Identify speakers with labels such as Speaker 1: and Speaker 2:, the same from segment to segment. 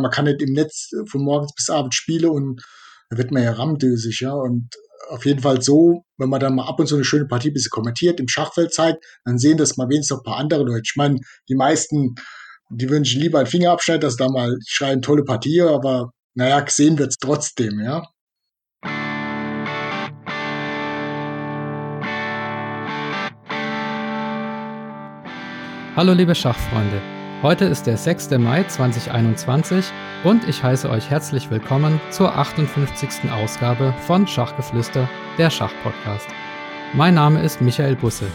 Speaker 1: Man kann nicht im Netz von morgens bis abends spielen und da wird man ja rammdösig, ja. Und auf jeden Fall so, wenn man dann mal ab und zu eine schöne Partie ein bisschen kommentiert, im Schachfeld zeigt, dann sehen das mal wenigstens noch ein paar andere Leute. Ich meine, die meisten, die sich lieber einen Finger abschneiden, dass da mal schreien, tolle Partie, aber naja, gesehen wird's trotzdem, ja.
Speaker 2: Hallo liebe Schachfreunde, heute ist der 6. Mai 2021 und ich heiße euch herzlich willkommen zur 58. Ausgabe von Schachgeflüster, der Schachpodcast. Mein Name ist Michael Busse.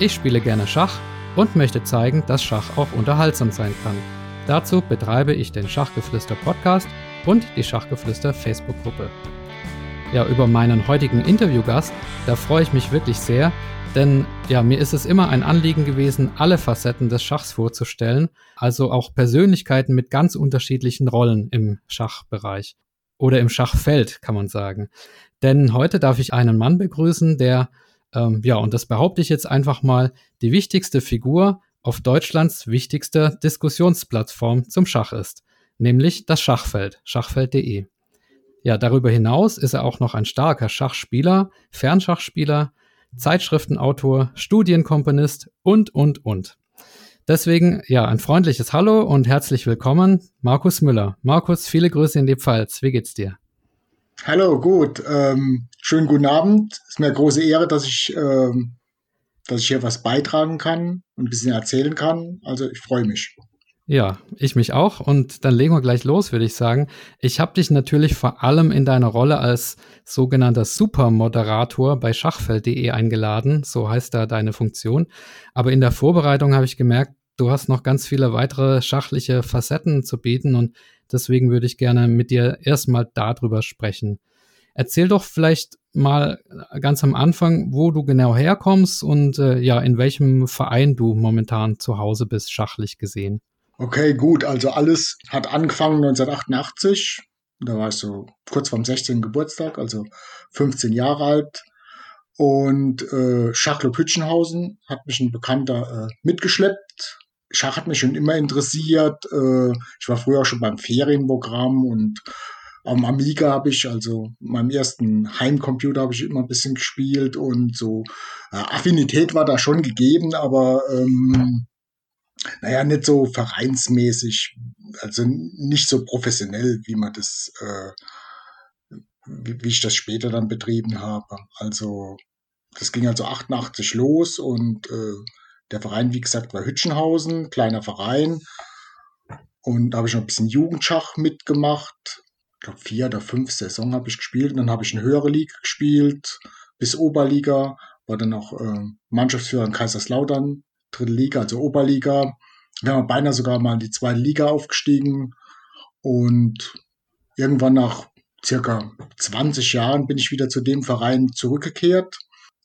Speaker 2: Ich spiele gerne Schach und möchte zeigen, dass Schach auch unterhaltsam sein kann. Dazu betreibe ich den Schachgeflüster Podcast und die Schachgeflüster Facebook-Gruppe. Ja, über meinen heutigen Interviewgast, da freue ich mich wirklich sehr, denn ja, mir ist es immer ein Anliegen gewesen, alle Facetten des Schachs vorzustellen, also auch Persönlichkeiten mit ganz unterschiedlichen Rollen im Schachbereich oder im Schachfeld, kann man sagen. Denn heute darf ich einen Mann begrüßen, der, ähm, ja, und das behaupte ich jetzt einfach mal, die wichtigste Figur auf Deutschlands wichtigster Diskussionsplattform zum Schach ist, nämlich das Schachfeld, schachfeld.de. Ja, darüber hinaus ist er auch noch ein starker Schachspieler, Fernschachspieler, Zeitschriftenautor, Studienkomponist und, und, und. Deswegen, ja, ein freundliches Hallo und herzlich willkommen, Markus Müller. Markus, viele Grüße in die Pfalz. Wie geht's dir?
Speaker 1: Hallo, gut. Ähm, schönen guten Abend. Es ist mir eine große Ehre, dass ich, ähm, dass ich hier was beitragen kann und ein bisschen erzählen kann. Also ich freue mich.
Speaker 2: Ja, ich mich auch. Und dann legen wir gleich los, würde ich sagen. Ich habe dich natürlich vor allem in deiner Rolle als sogenannter Supermoderator bei schachfeld.de eingeladen. So heißt da deine Funktion. Aber in der Vorbereitung habe ich gemerkt, du hast noch ganz viele weitere schachliche Facetten zu bieten. Und deswegen würde ich gerne mit dir erstmal darüber sprechen. Erzähl doch vielleicht mal ganz am Anfang, wo du genau herkommst und äh, ja, in welchem Verein du momentan zu Hause bist, schachlich gesehen.
Speaker 1: Okay, gut. Also alles hat angefangen 1988. Da war ich so kurz vorm 16. Geburtstag, also 15 Jahre alt. Und äh, Schachlo Hütchenhausen hat mich ein Bekannter äh, mitgeschleppt. Schach hat mich schon immer interessiert. Äh, ich war früher auch schon beim Ferienprogramm und am Amiga habe ich, also meinem ersten Heimcomputer habe ich immer ein bisschen gespielt und so äh, Affinität war da schon gegeben, aber ähm, naja, nicht so vereinsmäßig, also nicht so professionell, wie man das, äh, wie, ich das später dann betrieben habe. Also das ging also 88 los und äh, der Verein, wie gesagt, war Hütchenhausen, kleiner Verein. Und da habe ich noch ein bisschen Jugendschach mitgemacht. Ich glaube, vier oder fünf Saison habe ich gespielt. Und dann habe ich eine höhere Liga gespielt, bis Oberliga. War dann auch äh, Mannschaftsführer in Kaiserslautern dritte Liga, also Oberliga. Wir haben beinahe sogar mal in die zweite Liga aufgestiegen. Und irgendwann nach circa 20 Jahren bin ich wieder zu dem Verein zurückgekehrt,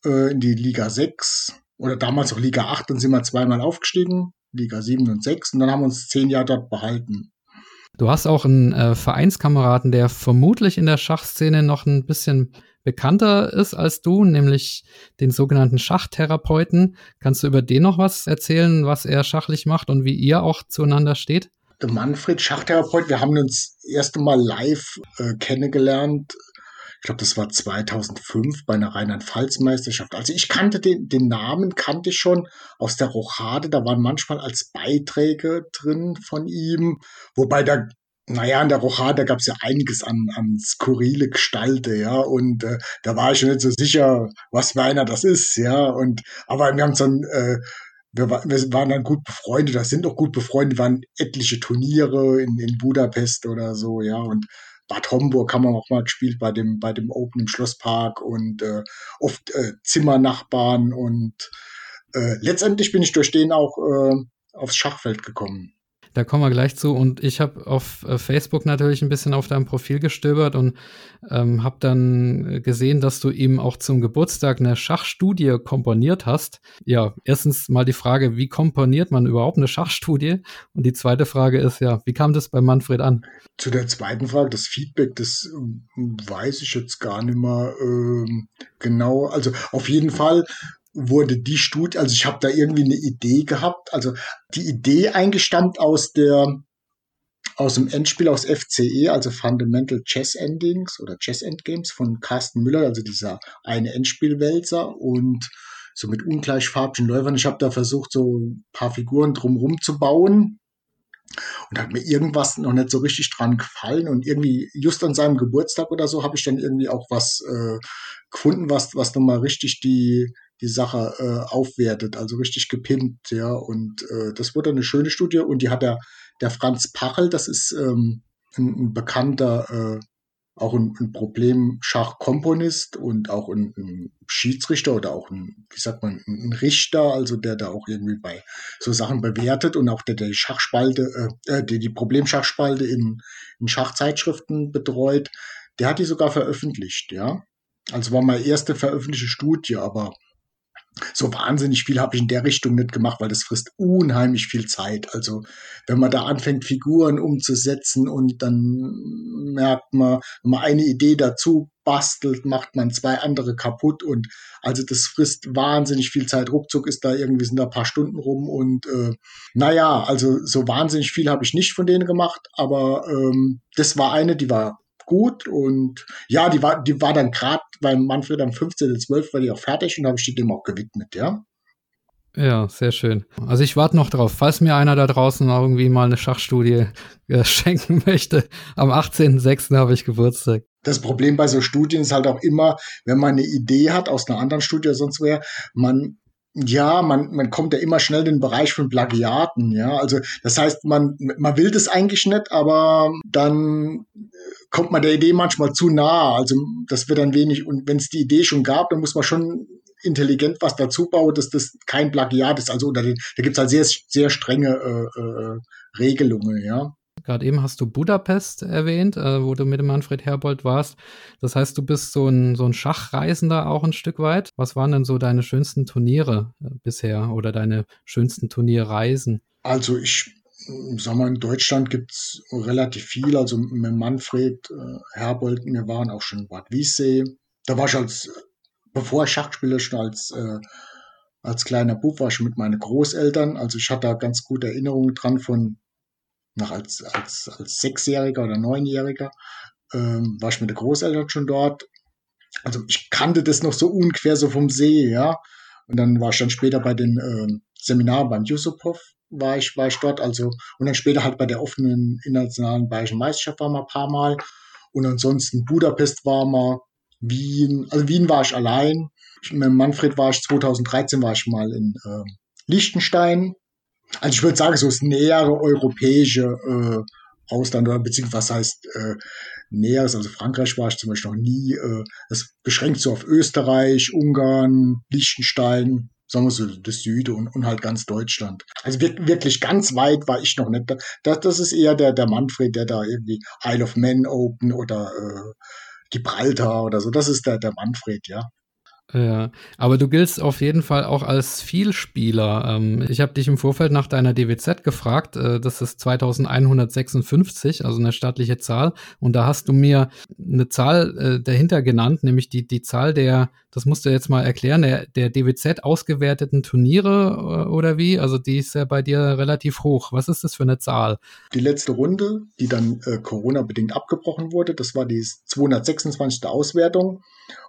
Speaker 1: äh, in die Liga 6 oder damals auch Liga 8, dann sind wir zweimal aufgestiegen, Liga 7 und 6 und dann haben wir uns zehn Jahre dort behalten.
Speaker 2: Du hast auch einen äh, Vereinskameraden, der vermutlich in der Schachszene noch ein bisschen bekannter ist als du, nämlich den sogenannten Schachtherapeuten. Kannst du über den noch was erzählen, was er schachlich macht und wie ihr auch zueinander steht?
Speaker 1: Der Manfred Schachtherapeut, wir haben uns das erste Mal live äh, kennengelernt. Ich glaube, das war 2005 bei einer Rheinland-Pfalz-Meisterschaft. Also ich kannte den, den Namen, kannte ich schon aus der Rochade. Da waren manchmal als Beiträge drin von ihm. Wobei da naja, in der Rochade gab es ja einiges an, an skurrile Gestalte, ja, und äh, da war ich schon nicht so sicher, was für einer das ist, ja, und aber wir haben dann, äh, wir, waren dann gut befreundet, das sind auch gut befreundet, waren etliche Turniere in, in Budapest oder so, ja, und Bad Homburg haben wir auch mal gespielt bei dem, bei dem Open im Schlosspark und äh, oft äh, Zimmernachbarn und äh, letztendlich bin ich durch den auch äh, aufs Schachfeld gekommen.
Speaker 2: Da kommen wir gleich zu. Und ich habe auf äh, Facebook natürlich ein bisschen auf deinem Profil gestöbert und ähm, habe dann gesehen, dass du ihm auch zum Geburtstag eine Schachstudie komponiert hast. Ja, erstens mal die Frage, wie komponiert man überhaupt eine Schachstudie? Und die zweite Frage ist ja, wie kam das bei Manfred an?
Speaker 1: Zu der zweiten Frage, das Feedback, das ähm, weiß ich jetzt gar nicht mehr ähm, genau. Also auf jeden Fall wurde die Studie, also ich habe da irgendwie eine Idee gehabt, also die Idee eingestammt aus der aus dem Endspiel aus FCE, also Fundamental Chess Endings oder Chess Endgames von Carsten Müller, also dieser eine Endspielwälzer und so mit ungleichfarbigen Läufern. Ich habe da versucht, so ein paar Figuren drumherum zu bauen. Und hat mir irgendwas noch nicht so richtig dran gefallen. Und irgendwie just an seinem Geburtstag oder so habe ich dann irgendwie auch was äh, gefunden, was, was nochmal richtig die, die Sache äh, aufwertet, also richtig gepimpt, ja. Und äh, das wurde eine schöne Studie und die hat der, der Franz Pachel, das ist ähm, ein, ein bekannter äh, auch ein, ein Problemschachkomponist und auch ein, ein, Schiedsrichter oder auch ein, wie sagt man, ein Richter, also der da auch irgendwie bei so Sachen bewertet und auch der, der die Schachspalte, äh, äh die, die Problemschachspalte in, in Schachzeitschriften betreut, der hat die sogar veröffentlicht, ja. Also war meine erste veröffentlichte Studie, aber so wahnsinnig viel habe ich in der Richtung nicht gemacht, weil das frisst unheimlich viel Zeit. Also wenn man da anfängt, Figuren umzusetzen und dann merkt man, wenn man eine Idee dazu bastelt, macht man zwei andere kaputt und also das frisst wahnsinnig viel Zeit. Ruckzuck ist da irgendwie sind da ein paar Stunden rum und äh, naja, also so wahnsinnig viel habe ich nicht von denen gemacht, aber ähm, das war eine, die war gut und ja, die war, die war dann gerade beim Manfred am 15.12. war die auch fertig und habe ich die dem auch gewidmet, ja.
Speaker 2: Ja, sehr schön. Also ich warte noch drauf, falls mir einer da draußen irgendwie mal eine Schachstudie äh, schenken möchte. Am 18.06. habe ich Geburtstag.
Speaker 1: Das Problem bei so Studien ist halt auch immer, wenn man eine Idee hat aus einer anderen Studie oder sonst wer, man ja, man, man kommt ja immer schnell in den Bereich von Plagiaten, ja. Also das heißt, man, man will das eigentlich nicht, aber dann kommt man der Idee manchmal zu nah. Also das wird dann wenig, und wenn es die Idee schon gab, dann muss man schon intelligent was dazu bauen, dass das kein Plagiat ist. Also unter den, da gibt's halt sehr, sehr strenge äh, äh, Regelungen, ja.
Speaker 2: Gerade eben hast du Budapest erwähnt, äh, wo du mit dem Manfred Herbold warst. Das heißt, du bist so ein, so ein Schachreisender auch ein Stück weit. Was waren denn so deine schönsten Turniere äh, bisher oder deine schönsten Turnierreisen?
Speaker 1: Also ich sag mal, in Deutschland gibt's relativ viel. Also mit Manfred äh, Herbold, wir waren auch schon in Bad Wiessee. Da war ich als, bevor ich Schach spiele, schon als, äh, als kleiner Bub war ich mit meinen Großeltern. Also ich hatte da ganz gute Erinnerungen dran von noch als, als, als Sechsjähriger oder Neunjähriger, ähm, war ich mit den Großeltern schon dort. Also ich kannte das noch so ungefähr so vom See, ja. Und dann war ich dann später bei den ähm, Seminaren beim Yusupov, war ich, war ich dort, also, und dann später halt bei der offenen internationalen Bayerischen Meisterschaft war mal ein paar Mal. Und ansonsten Budapest war mal, Wien, also Wien war ich allein. Mit Manfred war ich 2013 war ich mal in äh, Liechtenstein also ich würde sagen, so das nähere europäische äh, Ausland oder beziehungsweise was heißt äh, näheres, also Frankreich war ich zum Beispiel noch nie. Äh, das beschränkt so auf Österreich, Ungarn, Liechtenstein, sagen wir so das Süde und, und halt ganz Deutschland. Also wirklich ganz weit war ich noch nicht. Das, das ist eher der, der Manfred, der da irgendwie Isle of Man Open oder äh, Gibraltar oder so. Das ist der, der Manfred, ja.
Speaker 2: Ja, aber du giltst auf jeden Fall auch als Vielspieler. Ähm, ich habe dich im Vorfeld nach deiner DWZ gefragt. Äh, das ist 2156, also eine staatliche Zahl. Und da hast du mir eine Zahl äh, dahinter genannt, nämlich die, die Zahl der, das musst du jetzt mal erklären, der, der DWZ ausgewerteten Turniere äh, oder wie? Also die ist ja bei dir relativ hoch. Was ist das für eine Zahl?
Speaker 1: Die letzte Runde, die dann äh, Corona-bedingt abgebrochen wurde, das war die 226. Auswertung.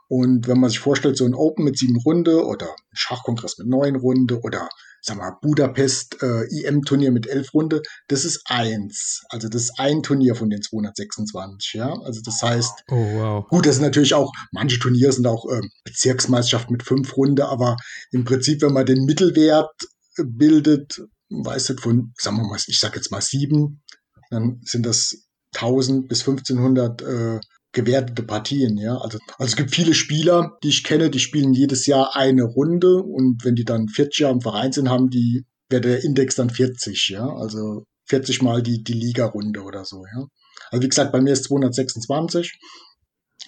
Speaker 1: Und wenn man sich vorstellt, so ein Open mit sieben Runde oder ein Schachkongress mit neun Runde oder sag mal Budapest äh, IM-Turnier mit elf Runde, das ist eins. Also das ist ein Turnier von den 226, ja. Also das heißt,
Speaker 2: oh, wow.
Speaker 1: gut, das sind natürlich auch, manche Turniere sind auch äh, Bezirksmeisterschaft mit fünf Runde, aber im Prinzip, wenn man den Mittelwert bildet, weißt du, von, sagen wir mal, ich sag jetzt mal sieben, dann sind das 1000 bis 1500 äh, gewertete Partien, ja. Also, also es gibt viele Spieler, die ich kenne, die spielen jedes Jahr eine Runde und wenn die dann 40 Jahre im Verein sind, haben die, wäre der Index dann 40, ja. Also 40 mal die, die Liga-Runde oder so, ja. Also wie gesagt, bei mir ist 226.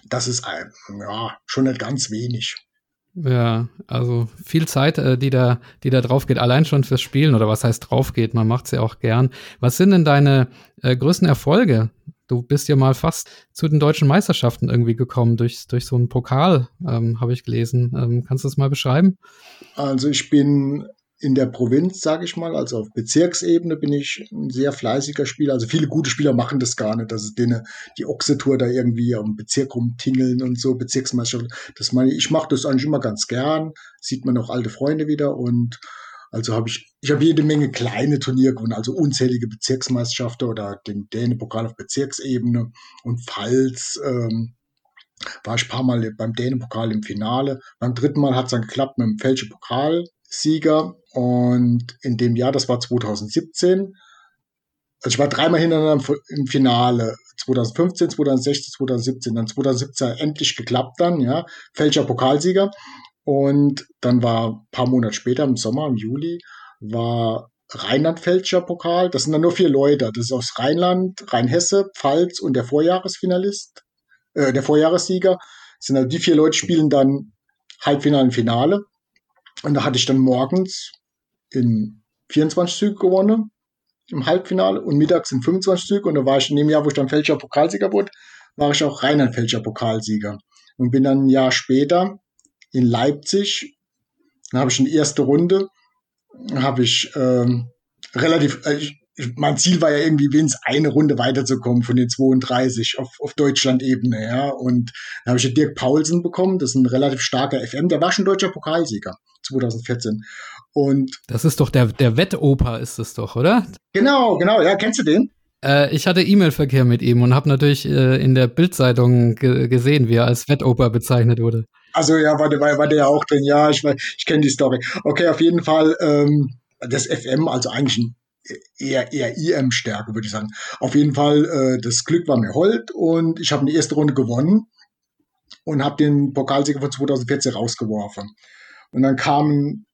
Speaker 1: Das ist ja schon nicht ganz wenig.
Speaker 2: Ja, also viel Zeit, äh, die da, die da drauf geht, allein schon fürs Spielen oder was heißt drauf geht, man macht es ja auch gern. Was sind denn deine äh, größten Erfolge Du bist ja mal fast zu den deutschen Meisterschaften irgendwie gekommen, durch, durch so einen Pokal, ähm, habe ich gelesen. Ähm, kannst du das mal beschreiben?
Speaker 1: Also ich bin in der Provinz, sage ich mal, also auf Bezirksebene bin ich ein sehr fleißiger Spieler. Also viele gute Spieler machen das gar nicht, dass es denen die Ochse-Tour da irgendwie am Bezirk rumtingeln und so, Bezirksmeisterschaft. Das meine ich, ich mache das eigentlich immer ganz gern. Sieht man auch alte Freunde wieder und also habe ich, ich habe jede Menge kleine Turniere gewonnen, also unzählige Bezirksmeisterschaften oder den Däne-Pokal auf Bezirksebene und Pfalz. Ähm, war ich ein paar Mal beim Dänen-Pokal im Finale. Beim dritten Mal hat es dann geklappt mit dem Felsche Pokalsieger. Und in dem Jahr, das war 2017, also ich war dreimal hintereinander im Finale. 2015, 2016, 2017, dann 2017 endlich geklappt dann, ja. Fälscher Pokalsieger. Und dann war ein paar Monate später, im Sommer, im Juli, war Rheinland-Fälscher Pokal. Das sind dann nur vier Leute. Das ist aus Rheinland, Rheinhesse, Pfalz und der Vorjahresfinalist, äh, der Vorjahressieger. Das sind also die vier Leute spielen dann Halbfinale und Finale. Und da hatte ich dann morgens in 24 Züge gewonnen im Halbfinale und mittags in 25 Züge. Und da war ich in dem Jahr, wo ich dann Fälscher Pokalsieger wurde, war ich auch Rheinland-Fälscher Pokalsieger. Und bin dann ein Jahr später in Leipzig, da habe ich in die erste Runde, habe ich ähm, relativ, äh, ich, mein Ziel war ja irgendwie wenigstens eine Runde weiterzukommen von den 32 auf, auf Deutschland-Ebene, ja. Und da habe ich Dirk Paulsen bekommen, das ist ein relativ starker FM, der war schon deutscher Pokalsieger 2014. Und
Speaker 2: das ist doch der, der Wettoper, ist es doch, oder?
Speaker 1: Genau, genau, ja, kennst du den?
Speaker 2: Äh, ich hatte E-Mail-Verkehr mit ihm und habe natürlich äh, in der Bildzeitung ge gesehen, wie er als Wettoper bezeichnet wurde.
Speaker 1: Also ja, war war, war der ja auch drin, ja, ich, ich kenne die Story. Okay, auf jeden Fall ähm, das FM, also eigentlich ein eher, eher IM-Stärke, würde ich sagen. Auf jeden Fall, äh, das Glück war mir hold und ich habe die erste Runde gewonnen und habe den Pokalsieger von 2014 rausgeworfen. Und dann kamen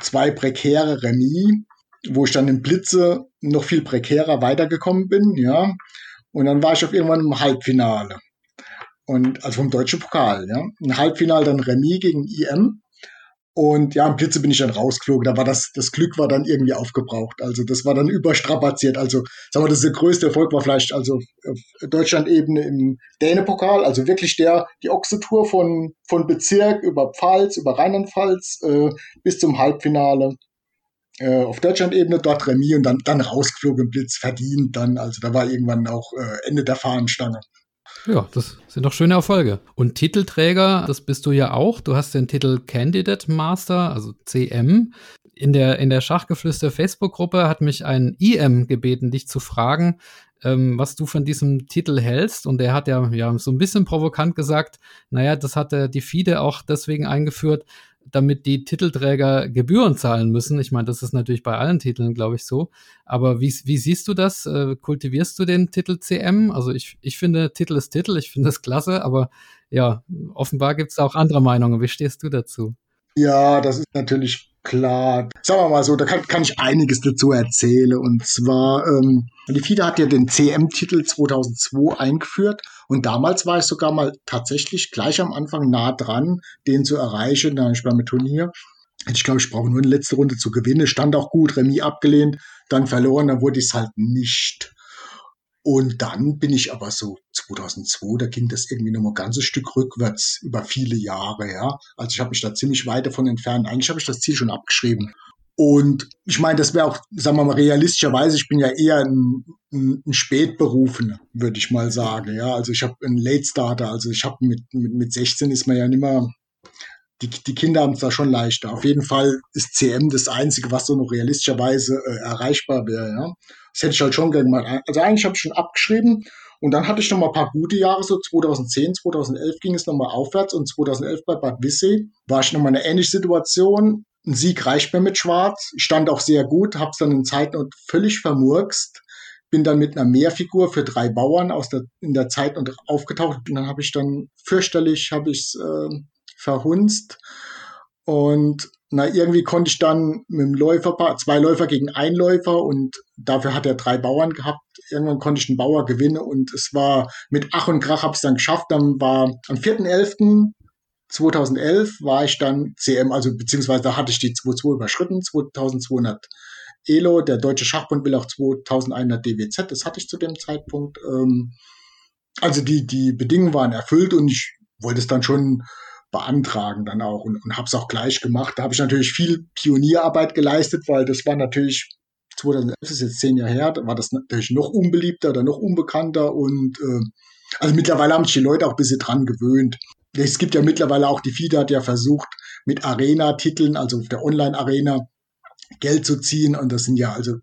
Speaker 1: zwei prekäre Remis, wo ich dann im Blitze noch viel prekärer weitergekommen bin, ja. Und dann war ich auf irgendwann im Halbfinale. Und also vom deutschen Pokal, ja. Im Halbfinale dann Remis gegen IM. Und ja, im Blitze bin ich dann rausgeflogen. Da war das, das Glück war dann irgendwie aufgebraucht. Also das war dann überstrapaziert. Also, sagen wir, das der größte Erfolg war vielleicht also auf Deutschland-Ebene im Däne-Pokal. Also wirklich der, die Ochse-Tour von, von Bezirk über Pfalz, über Rheinland-Pfalz äh, bis zum Halbfinale. Äh, auf Deutschland-Ebene, dort Remis und dann, dann rausgeflogen im Blitz, verdient dann. Also da war irgendwann auch äh, Ende der Fahnenstange.
Speaker 2: Ja, das sind doch schöne Erfolge. Und Titelträger, das bist du ja auch. Du hast den Titel Candidate Master, also CM. In der, in der Schachgeflüster Facebook-Gruppe hat mich ein IM gebeten, dich zu fragen, ähm, was du von diesem Titel hältst. Und er hat ja, ja so ein bisschen provokant gesagt, naja, das hat er die FIDE auch deswegen eingeführt, damit die Titelträger Gebühren zahlen müssen. Ich meine, das ist natürlich bei allen Titeln, glaube ich, so. Aber wie, wie siehst du das? Äh, kultivierst du den Titel CM? Also ich, ich finde, Titel ist Titel, ich finde das klasse, aber ja, offenbar gibt es auch andere Meinungen. Wie stehst du dazu?
Speaker 1: Ja, das ist natürlich klar. Sagen wir mal so, da kann, kann ich einiges dazu erzählen. Und zwar, ähm, die FIDE hat ja den CM-Titel 2002 eingeführt. Und damals war ich sogar mal tatsächlich gleich am Anfang nah dran, den zu erreichen. Da ich beim Turnier. Ich glaube, ich brauche nur eine letzte Runde zu gewinnen. Stand auch gut, Remis abgelehnt, dann verloren, dann wurde ich es halt nicht. Und dann bin ich aber so 2002, da ging das irgendwie noch ein ganzes Stück rückwärts über viele Jahre, ja. Also ich habe mich da ziemlich weit davon entfernt. Eigentlich habe ich das Ziel schon abgeschrieben. Und ich meine, das wäre auch, sagen wir mal, realistischerweise, ich bin ja eher ein, ein, ein Spätberufener, würde ich mal sagen. Ja, also ich habe einen Late Starter, also ich habe mit, mit, mit 16 ist man ja nicht mehr, die, die Kinder haben es da schon leichter. Auf jeden Fall ist CM das Einzige, was so noch realistischerweise äh, erreichbar wäre. Ja. Das hätte ich halt schon gerne gemacht. Also eigentlich habe ich schon abgeschrieben und dann hatte ich noch mal ein paar gute Jahre, so 2010, 2011 ging es noch mal aufwärts und 2011 bei Bad Wissee war ich noch mal in einer ähnlichen Situation. Ein Sieg reicht mir mit Schwarz. Ich stand auch sehr gut, habe es dann in Zeitnot völlig vermurkst. Bin dann mit einer Mehrfigur für drei Bauern aus der, in der Zeit und aufgetaucht. Und dann habe ich dann fürchterlich, habe ich äh, verhunzt. Und na, irgendwie konnte ich dann mit dem Läufer, zwei Läufer gegen einen Läufer und dafür hat er drei Bauern gehabt. Irgendwann konnte ich einen Bauer gewinnen und es war mit Ach und Krach habe ich es dann geschafft. Dann war am 4.11.2011 war ich dann CM, also beziehungsweise da hatte ich die 2.2 überschritten, 2200 Elo. Der Deutsche Schachbund will auch 2100 DWZ, das hatte ich zu dem Zeitpunkt. Ähm, also die, die Bedingungen waren erfüllt und ich wollte es dann schon beantragen dann auch und, und habe es auch gleich gemacht. Da habe ich natürlich viel Pionierarbeit geleistet, weil das war natürlich 2011 ist jetzt zehn Jahre her, da war das natürlich noch unbeliebter oder noch unbekannter und äh, also mittlerweile haben sich die Leute auch ein bisschen dran gewöhnt. Es gibt ja mittlerweile auch, die FIDE hat ja versucht, mit Arena-Titeln, also der Online-Arena, Geld zu ziehen. Und das sind ja also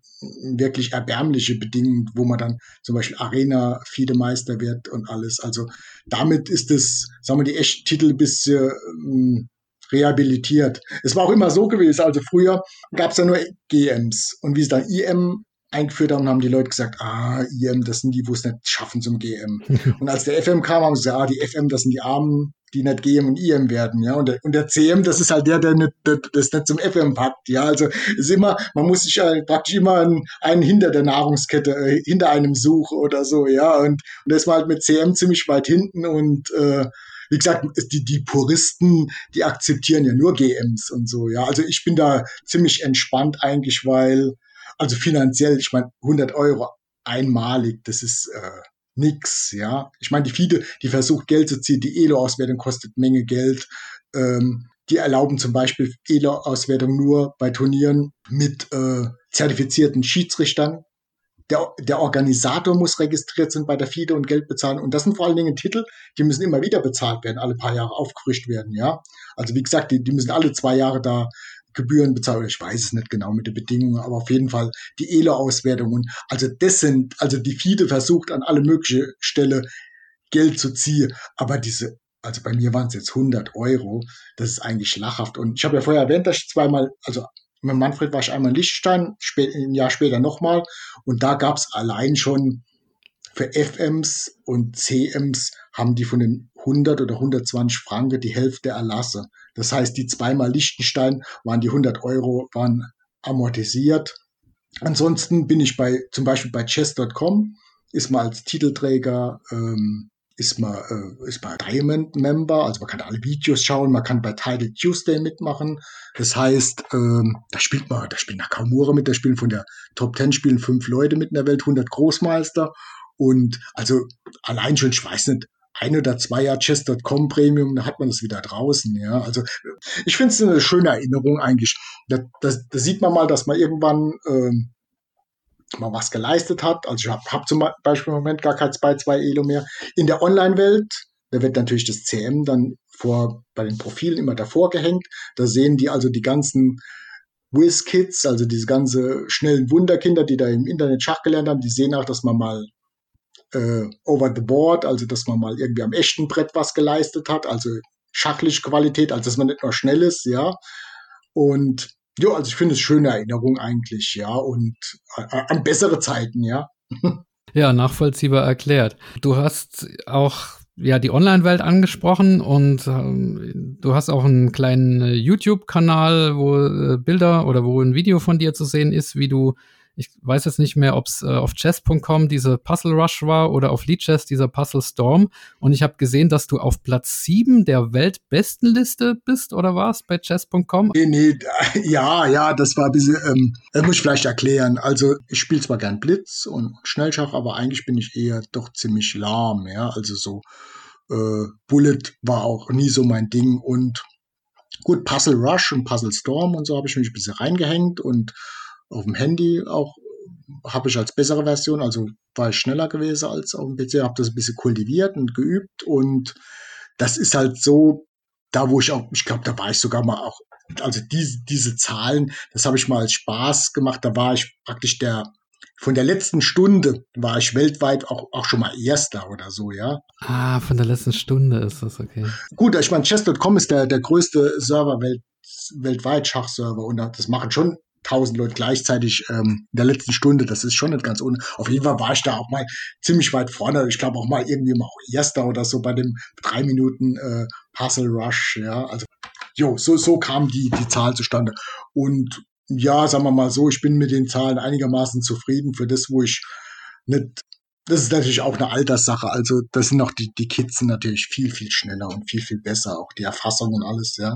Speaker 1: wirklich erbärmliche Bedingungen, wo man dann zum Beispiel Arena Fiedemeister wird und alles. Also damit ist es, sagen wir, die echten Titel ein bisschen ähm, rehabilitiert. Es war auch immer so gewesen. Also früher gab es ja nur GMs. Und wie es dann IM eingeführt haben, haben die Leute gesagt, ah, IM, das sind die, wo es nicht schaffen zum GM. und als der FM kam, haben sie gesagt, ah, die FM, das sind die Armen, die nicht GM und IM werden, ja. Und der, und der CM, das ist halt der, der nicht, der, das nicht zum FM packt, ja. Also ist immer, man muss sich halt praktisch immer einen, einen hinter der Nahrungskette, äh, hinter einem suchen oder so, ja. Und, und das war halt mit CM ziemlich weit hinten und äh, wie gesagt, die, die Puristen, die akzeptieren ja nur GMs und so, ja. Also ich bin da ziemlich entspannt eigentlich, weil also finanziell, ich meine, 100 Euro einmalig, das ist äh, nix, ja. Ich meine, die FIDE, die versucht Geld zu ziehen, die ELO-Auswertung kostet Menge Geld. Ähm, die erlauben zum Beispiel ELO-Auswertung nur bei Turnieren mit äh, zertifizierten Schiedsrichtern. Der, der Organisator muss registriert sein bei der FIDE und Geld bezahlen. Und das sind vor allen Dingen Titel, die müssen immer wieder bezahlt werden, alle paar Jahre aufgefrischt werden, ja. Also wie gesagt, die, die müssen alle zwei Jahre da Gebühren bezahlt. Ich weiß es nicht genau mit den Bedingungen, aber auf jeden Fall die ELO-Auswertungen. Also das sind, also die FIDE versucht an alle mögliche Stelle Geld zu ziehen, aber diese also bei mir waren es jetzt 100 Euro. Das ist eigentlich lachhaft. Und ich habe ja vorher erwähnt, dass ich zweimal, also mit Manfred war ich einmal in Liechtenstein, ein Jahr später nochmal. Und da gab es allein schon für FMs und CMs haben die von den 100 oder 120 Franken die Hälfte Erlasse. Das heißt, die zweimal Liechtenstein waren die 100 Euro, waren amortisiert. Ansonsten bin ich bei, zum Beispiel bei chess.com, ist man als Titelträger, ähm, ist man, äh, ist man Diamond Member, also man kann alle Videos schauen, man kann bei Title Tuesday mitmachen. Das heißt, ähm, da spielt man, da spielen Nakamura mit, da spielen von der Top 10 spielen fünf Leute mit in der Welt, 100 Großmeister. Und also allein schon, ich weiß nicht, ein oder zwei Jahre Chess.com Premium, da hat man das wieder draußen. Ja, also ich finde es eine schöne Erinnerung eigentlich. Da, da, da, sieht man mal, dass man irgendwann ähm, mal was geleistet hat. Also ich habe hab zum Beispiel im Moment gar kein 2-2 Elo mehr. In der Online-Welt, da wird natürlich das CM dann vor bei den Profilen immer davor gehängt. Da sehen die also die ganzen Whiz-Kids, also diese ganze schnellen Wunderkinder, die da im Internet Schach gelernt haben, die sehen auch, dass man mal äh, over the board, also dass man mal irgendwie am echten Brett was geleistet hat, also schachliche Qualität, also dass man nicht nur schnell ist, ja. Und ja, also ich finde es schöne Erinnerung eigentlich, ja, und äh, an bessere Zeiten, ja.
Speaker 2: Ja, nachvollziehbar erklärt. Du hast auch ja die Online-Welt angesprochen und ähm, du hast auch einen kleinen äh, YouTube-Kanal, wo äh, Bilder oder wo ein Video von dir zu sehen ist, wie du ich weiß jetzt nicht mehr, ob es äh, auf chess.com diese Puzzle Rush war oder auf Leadchess dieser Puzzle Storm. Und ich habe gesehen, dass du auf Platz 7 der Weltbestenliste bist oder warst bei chess.com?
Speaker 1: Nee, nee, ja, ja, das war ein bisschen, ähm, muss ich vielleicht erklären. Also ich spiele zwar gern Blitz und Schnellschach, aber eigentlich bin ich eher doch ziemlich lahm, ja. Also so äh, Bullet war auch nie so mein Ding und gut, Puzzle Rush und Puzzle Storm und so habe ich mich ein bisschen reingehängt und auf dem Handy auch habe ich als bessere Version, also war ich schneller gewesen als auf dem PC, habe das ein bisschen kultiviert und geübt und das ist halt so, da wo ich auch, ich glaube, da war ich sogar mal auch, also diese, diese Zahlen, das habe ich mal als Spaß gemacht, da war ich praktisch der, von der letzten Stunde war ich weltweit auch, auch schon mal Erster oder so, ja.
Speaker 2: Ah, von der letzten Stunde ist das, okay.
Speaker 1: Gut, ich meine, Chess.com ist der, der größte Server welt, weltweit, Schachserver und das machen schon tausend Leute gleichzeitig ähm, in der letzten Stunde. Das ist schon nicht ganz ohne. Auf jeden Fall war ich da auch mal ziemlich weit vorne. Ich glaube auch mal irgendwie mal Erster oder so bei dem drei Minuten äh, Puzzle Rush. Ja, also jo, so, so kam die, die Zahl zustande. Und ja, sagen wir mal so, ich bin mit den Zahlen einigermaßen zufrieden für das, wo ich nicht das ist natürlich auch eine Alterssache. Also, das sind auch die, die Kids sind natürlich viel, viel schneller und viel, viel besser. Auch die Erfassung und alles, ja.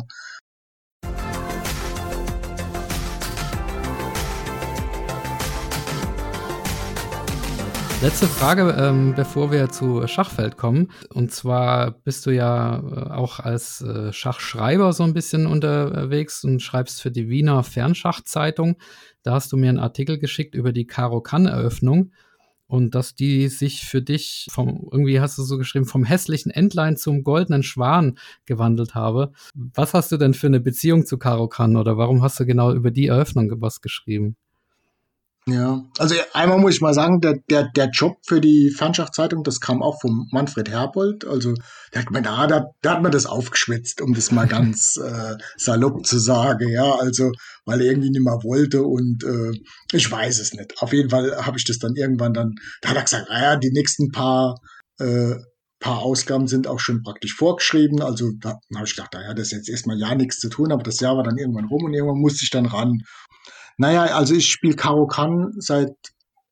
Speaker 2: Letzte Frage, ähm, bevor wir zu Schachfeld kommen. Und zwar bist du ja äh, auch als äh, Schachschreiber so ein bisschen unterwegs und schreibst für die Wiener Fernschachzeitung. Da hast du mir einen Artikel geschickt über die Karo-Kann-Eröffnung und dass die sich für dich vom, irgendwie hast du so geschrieben, vom hässlichen Entlein zum goldenen Schwan gewandelt habe. Was hast du denn für eine Beziehung zu Karo Kann oder warum hast du genau über die Eröffnung was geschrieben?
Speaker 1: Ja, also einmal muss ich mal sagen, der, der, der Job für die Fernschachzeitung, das kam auch vom Manfred Herbold. Also der hat, mir da, da, da hat man das aufgeschwitzt, um das mal ganz äh, salopp zu sagen. Ja, also weil er irgendwie nicht mehr wollte und äh, ich weiß es nicht. Auf jeden Fall habe ich das dann irgendwann dann, da hat er gesagt, naja, die nächsten paar äh, paar Ausgaben sind auch schon praktisch vorgeschrieben. Also da habe ich gedacht, naja, das ist jetzt erstmal ja nichts zu tun, aber das Jahr war dann irgendwann rum und irgendwann musste ich dann ran. Naja, also ich spiele Karo Kann seit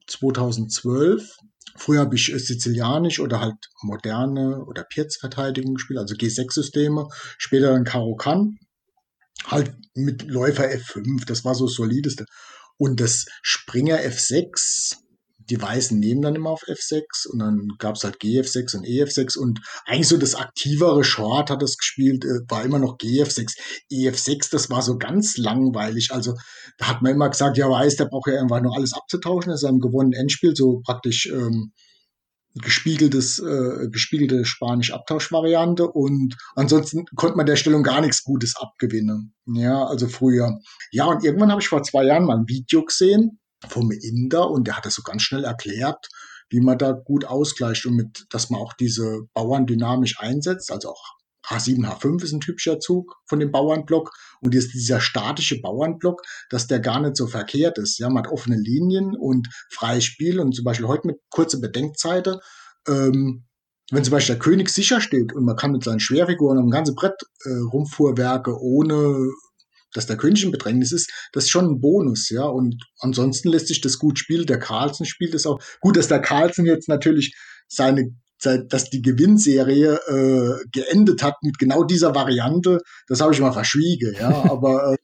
Speaker 1: 2012. Früher habe ich Sizilianisch oder halt moderne oder Pietz-Verteidigung gespielt, also G6-Systeme. Später dann Karo Kann. Halt mit Läufer F5, das war so das solideste. Und das Springer F6, die Weißen nehmen dann immer auf F6 und dann gab es halt GF6 und EF6 und eigentlich so das aktivere Short hat es gespielt, äh, war immer noch GF6. EF6, das war so ganz langweilig. Also da hat man immer gesagt, ja weiß, der braucht ja irgendwann nur alles abzutauschen, das ist ein gewonnenen Endspiel, so praktisch ähm, gespiegeltes, äh, gespiegelte Spanisch-Abtauschvariante und ansonsten konnte man der Stellung gar nichts Gutes abgewinnen. Ja, also früher. Ja, und irgendwann habe ich vor zwei Jahren mal ein Video gesehen vom Inder und der hat das so ganz schnell erklärt, wie man da gut ausgleicht und mit, dass man auch diese Bauern dynamisch einsetzt, also auch H7, H5 ist ein typischer Zug von dem Bauernblock und ist dieser statische Bauernblock, dass der gar nicht so verkehrt ist. Ja, man hat offene Linien und freies Spiel und zum Beispiel heute mit kurzer Bedenkzeiten, ähm, wenn zum Beispiel der König sicher steht und man kann mit seinen Schwerfiguren am ganzen Brett äh, rumfuhrwerke ohne dass der König in Bedrängnis ist, das ist schon ein Bonus, ja. Und ansonsten lässt sich das gut spielen. Der Carlsen spielt es auch. Gut, dass der Carlsen jetzt natürlich seine dass die Gewinnserie äh, geendet hat mit genau dieser Variante, das habe ich mal verschwiege, ja. aber äh,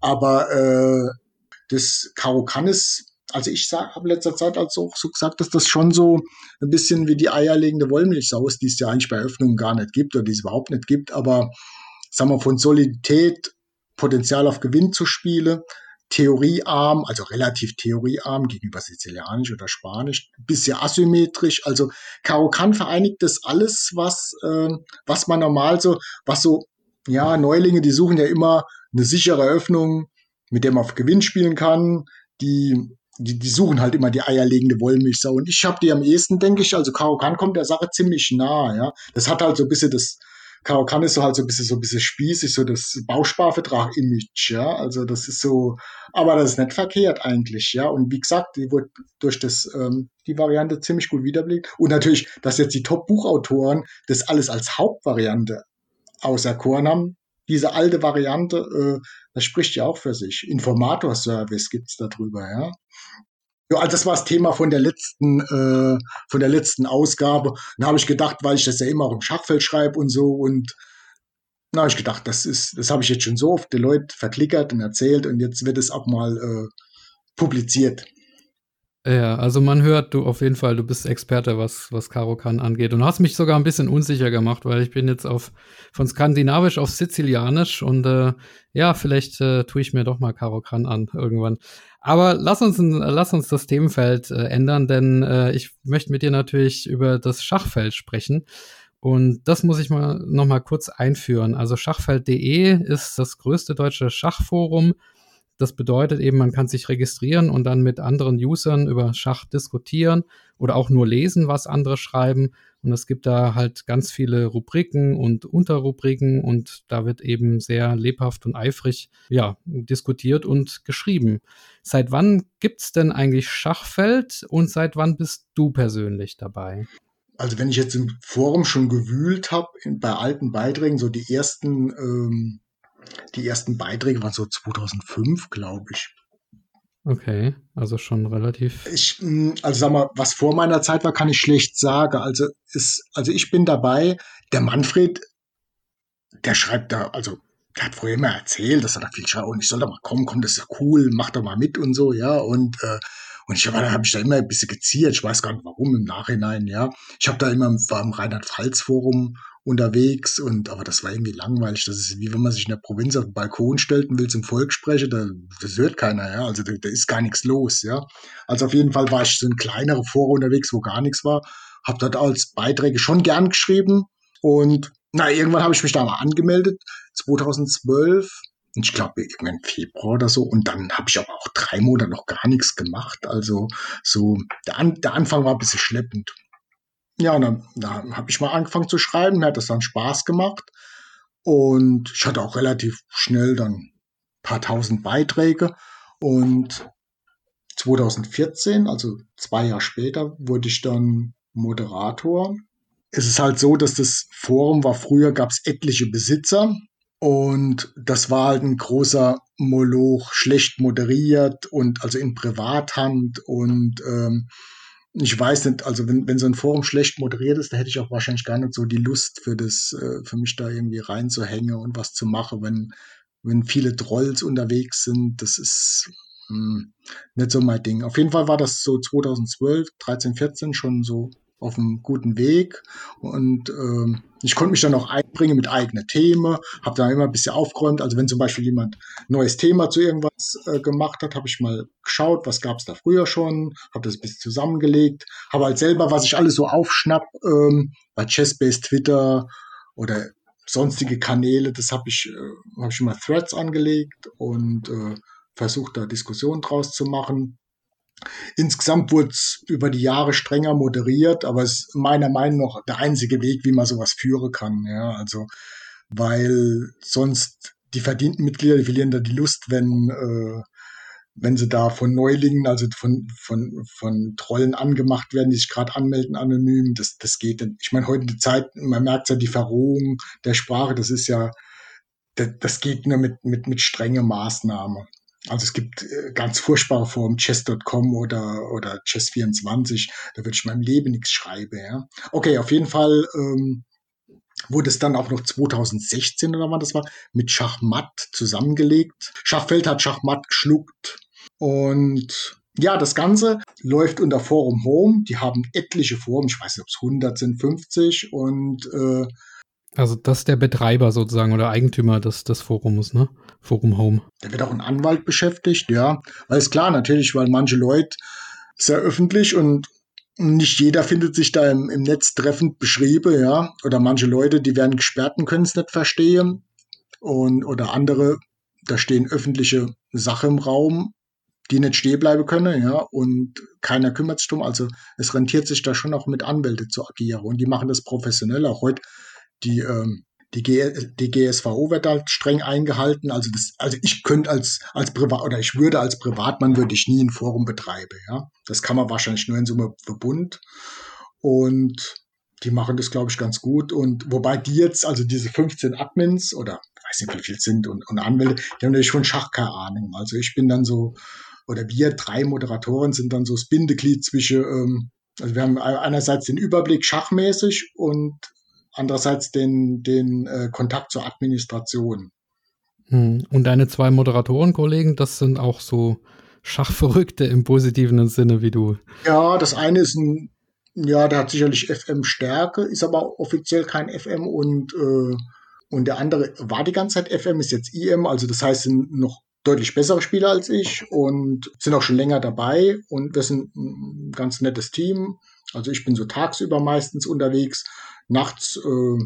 Speaker 1: aber äh, das Karo Kannes also ich habe letzter Zeit also auch so gesagt, dass das schon so ein bisschen wie die eierlegende Wollmilchsau ist, die es ja eigentlich bei Öffnungen gar nicht gibt oder die es überhaupt nicht gibt, aber sagen wir von Solidität Potenzial auf Gewinn zu spielen, theoriearm, also relativ theoriearm gegenüber Sizilianisch oder Spanisch, bisschen asymmetrisch. Also Karo Kan vereinigt das alles, was, äh, was man normal so, was so, ja, Neulinge, die suchen ja immer eine sichere Öffnung, mit der man auf Gewinn spielen kann, die die, die suchen halt immer die eierlegende Wollmilchsau. Und ich habe die am ehesten, denke ich, also Karo Kan kommt der Sache ziemlich nah, ja. Das hat halt so ein bisschen das, Karo ist so halt so ein bisschen so ein bisschen spießig, so das Bausparvertrag-Image, ja. Also das ist so, aber das ist nicht verkehrt eigentlich, ja. Und wie gesagt, die wurde durch das, ähm, die Variante ziemlich gut wiederblickt. Und natürlich, dass jetzt die Top-Buchautoren das alles als Hauptvariante auserkoren haben, diese alte Variante, äh, das spricht ja auch für sich. Informator-Service gibt's darüber, ja. Ja, also das war das Thema von der letzten, äh, von der letzten Ausgabe. Da habe ich gedacht, weil ich das ja immer auch im Schachfeld schreibe und so und na, habe ich gedacht, das ist, das habe ich jetzt schon so oft den Leuten verklickert und erzählt und jetzt wird es auch mal äh, publiziert.
Speaker 2: Ja, also man hört du auf jeden Fall, du bist Experte, was, was Karo kann angeht. Und hast mich sogar ein bisschen unsicher gemacht, weil ich bin jetzt auf von Skandinavisch auf Sizilianisch und äh, ja, vielleicht äh, tue ich mir doch mal Karo kann an irgendwann. Aber lass uns, lass uns das Themenfeld äh, ändern, denn äh, ich möchte mit dir natürlich über das Schachfeld sprechen. Und das muss ich mal noch mal kurz einführen. Also Schachfeld.de ist das größte deutsche Schachforum das bedeutet eben, man kann sich registrieren und dann mit anderen Usern über Schach diskutieren oder auch nur lesen, was andere schreiben. Und es gibt da halt ganz viele Rubriken und Unterrubriken und da wird eben sehr lebhaft und eifrig ja, diskutiert und geschrieben. Seit wann gibt es denn eigentlich Schachfeld und seit wann bist du persönlich dabei?
Speaker 1: Also wenn ich jetzt im Forum schon gewühlt habe, bei alten Beiträgen, so die ersten ähm, die ersten Beiträge waren so 2005, glaube ich.
Speaker 2: Okay, also schon relativ.
Speaker 1: Ich, hm, also sag mal, was vor meiner Zeit war, kann ich schlecht sagen. Also ist, also ich bin dabei. Der Manfred, der schreibt da, also der hat früher immer erzählt, dass er da viel schreibt und ich soll da mal kommen, komm, das ist ja cool, mach doch mal mit und so, ja. Und, äh, Und ich habe hab ich da immer ein bisschen geziert. Ich weiß gar nicht warum im Nachhinein, ja. Ich habe da immer war im Rheinland-Pfalz-Forum unterwegs und aber das war irgendwie langweilig. Das ist wie wenn man sich in der Provinz auf den Balkon stellt und will zum Volk sprechen, da, das hört keiner, ja. Also da, da ist gar nichts los, ja. Also auf jeden Fall war ich so ein kleinerer Forum unterwegs, wo gar nichts war. Hab dort als Beiträge schon gern geschrieben und na, irgendwann habe ich mich da mal angemeldet, 2012 und ich glaube irgendwann Februar oder so. Und dann habe ich aber auch drei Monate noch gar nichts gemacht. Also so, der, An der Anfang war ein bisschen schleppend. Ja, und dann, dann habe ich mal angefangen zu schreiben. Mir hat das dann Spaß gemacht. Und ich hatte auch relativ schnell dann ein paar tausend Beiträge. Und 2014, also zwei Jahre später, wurde ich dann Moderator. Es ist halt so, dass das Forum war früher, gab es etliche Besitzer und das war halt ein großer Moloch, schlecht moderiert und also in Privathand. Und ähm, ich weiß nicht, also wenn, wenn so ein Forum schlecht moderiert ist, da hätte ich auch wahrscheinlich gar nicht so die Lust für das, äh, für mich da irgendwie reinzuhängen und was zu machen, wenn, wenn viele Trolls unterwegs sind. Das ist mh, hm, nicht so mein Ding. Auf jeden Fall war das so 2012, 13, 14 schon so auf einem guten Weg und ähm, ich konnte mich dann auch einbringen mit eigenen Themen, habe da immer ein bisschen aufgeräumt. Also wenn zum Beispiel jemand neues Thema zu irgendwas äh, gemacht hat, habe ich mal geschaut, was gab es da früher schon, habe das ein bisschen zusammengelegt, habe halt selber, was ich alles so aufschnapp, ähm, bei Chessbase, Twitter oder sonstige Kanäle, das habe ich, äh, habe ich immer Threads angelegt und äh, versucht da Diskussionen draus zu machen. Insgesamt wurde es über die Jahre strenger moderiert, aber es ist meiner Meinung nach der einzige Weg, wie man sowas führen kann. Ja, also, weil sonst die verdienten Mitglieder, die verlieren da die Lust, wenn, äh, wenn sie da von Neulingen, also von, von, von Trollen angemacht werden, die sich gerade anmelden anonym. Das, das geht. Ich meine, heute die Zeit, man merkt ja die Verrohung der Sprache, das ist ja, das, das geht nur mit, mit, mit strenge Maßnahmen. Also es gibt äh, ganz furchtbare Formen, chess.com oder, oder chess24, da würde ich meinem Leben nichts schreiben. Ja. Okay, auf jeden Fall ähm, wurde es dann auch noch 2016 oder wann das war, mit Schachmatt zusammengelegt. Schachfeld hat Schachmatt geschluckt und ja, das Ganze läuft unter Forum Home. Die haben etliche Foren, ich weiß nicht, ob es 100 sind, 50 und äh,
Speaker 2: also das ist der Betreiber sozusagen oder Eigentümer des, des Forums, ne? Forum Home.
Speaker 1: Da wird auch ein Anwalt beschäftigt, ja. Ist klar, natürlich, weil manche Leute sehr öffentlich und nicht jeder findet sich da im, im Netz treffend beschrieben, ja. Oder manche Leute, die werden gesperrt und können es nicht verstehen. Und, oder andere, da stehen öffentliche Sachen im Raum, die nicht stehen bleiben können, ja, und keiner kümmert sich drum. Also es rentiert sich da schon auch mit Anwälte zu agieren und die machen das professionell. Auch heute die, ähm, die, G die GSVO wird halt streng eingehalten. Also das, also ich könnte als, als Privat, oder ich würde als Privatmann würde ich nie ein Forum betreiben, ja. Das kann man wahrscheinlich nur in einem Verbund. Und die machen das, glaube ich, ganz gut. Und wobei die jetzt, also diese 15 Admins oder weiß nicht, wie viel sind und, und Anwälte, die haben natürlich von Schach keine Ahnung. Also ich bin dann so, oder wir drei Moderatoren sind dann so das Bindeglied zwischen, ähm, also wir haben einerseits den Überblick schachmäßig und andererseits den, den äh, Kontakt zur Administration.
Speaker 2: Hm. Und deine zwei Moderatorenkollegen, das sind auch so Schachverrückte im positiven Sinne wie du.
Speaker 1: Ja, das eine ist ein, ja, der hat sicherlich FM-Stärke, ist aber offiziell kein FM und, äh, und der andere war die ganze Zeit FM, ist jetzt IM, also das heißt, sind noch deutlich bessere Spieler als ich und sind auch schon länger dabei und wir sind ein ganz nettes Team. Also ich bin so tagsüber meistens unterwegs nachts äh,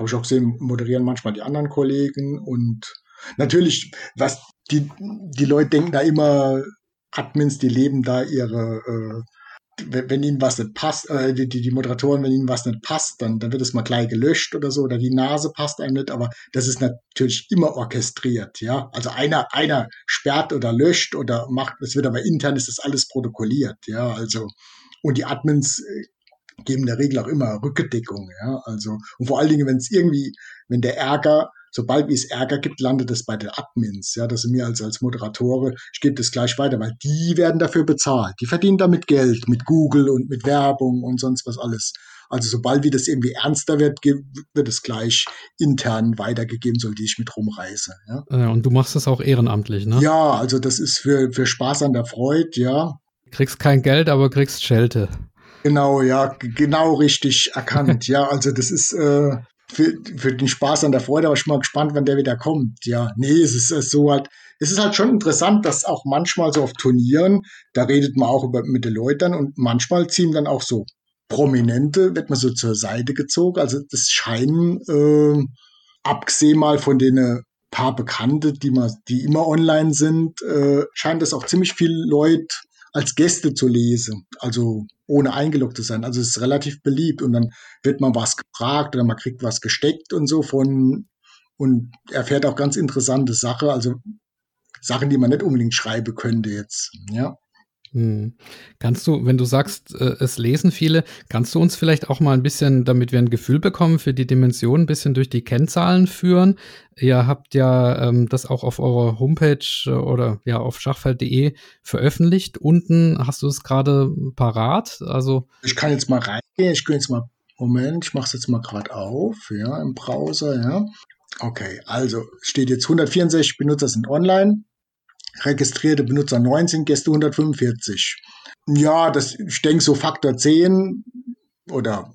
Speaker 1: habe ich auch gesehen, moderieren manchmal die anderen Kollegen und natürlich, was die, die Leute denken da immer, Admins, die leben da ihre, äh, wenn ihnen was nicht passt, äh, die, die Moderatoren, wenn ihnen was nicht passt, dann, dann wird es mal gleich gelöscht oder so, oder die Nase passt einem nicht, aber das ist natürlich immer orchestriert, ja. Also einer, einer sperrt oder löscht oder macht, es wird aber intern ist das alles protokolliert, ja. Also, und die Admins äh, geben in der Regel auch immer Rückendeckung, ja, also, und vor allen Dingen, wenn es irgendwie, wenn der Ärger, sobald es Ärger gibt, landet es bei den Admins, ja, das sind mir als, als Moderatore, ich gebe das gleich weiter, weil die werden dafür bezahlt, die verdienen damit Geld, mit Google und mit Werbung und sonst was alles. Also sobald wie das irgendwie ernster wird, wird es gleich intern weitergegeben, soll die ich mit rumreiße. Ja?
Speaker 2: Und du machst das auch ehrenamtlich, ne?
Speaker 1: Ja, also das ist für, für Spaß an der Freude, ja.
Speaker 2: Kriegst kein Geld, aber kriegst Schelte.
Speaker 1: Genau, ja, genau richtig erkannt. ja, also das ist äh, für, für den Spaß an der Freude, aber ich bin mal gespannt, wann der wieder kommt. Ja, nee, es ist, es ist so halt, es ist halt schon interessant, dass auch manchmal so auf Turnieren, da redet man auch über, mit den Leuten und manchmal ziehen dann auch so Prominente, wird man so zur Seite gezogen. Also das scheinen, äh, abgesehen mal von den paar Bekannte, die, man, die immer online sind, äh, scheint es auch ziemlich viele Leute als Gäste zu lesen, also ohne eingeloggt zu sein. Also es ist relativ beliebt und dann wird man was gefragt oder man kriegt was gesteckt und so von und erfährt auch ganz interessante Sachen, also Sachen, die man nicht unbedingt schreiben könnte jetzt, ja.
Speaker 2: Hm. Kannst du, wenn du sagst, äh, es lesen viele, kannst du uns vielleicht auch mal ein bisschen, damit wir ein Gefühl bekommen für die Dimension, ein bisschen durch die Kennzahlen führen? Ihr habt ja ähm, das auch auf eurer Homepage äh, oder ja auf schachfeld.de veröffentlicht. Unten hast du es gerade parat. Also
Speaker 1: ich kann jetzt mal reingehen. Ich gehe jetzt mal Moment, ich mache es jetzt mal gerade auf, ja, im Browser, ja. Okay, also steht jetzt 164 Benutzer sind online registrierte Benutzer 19, Gäste 145. Ja, das, ich denke so Faktor 10 oder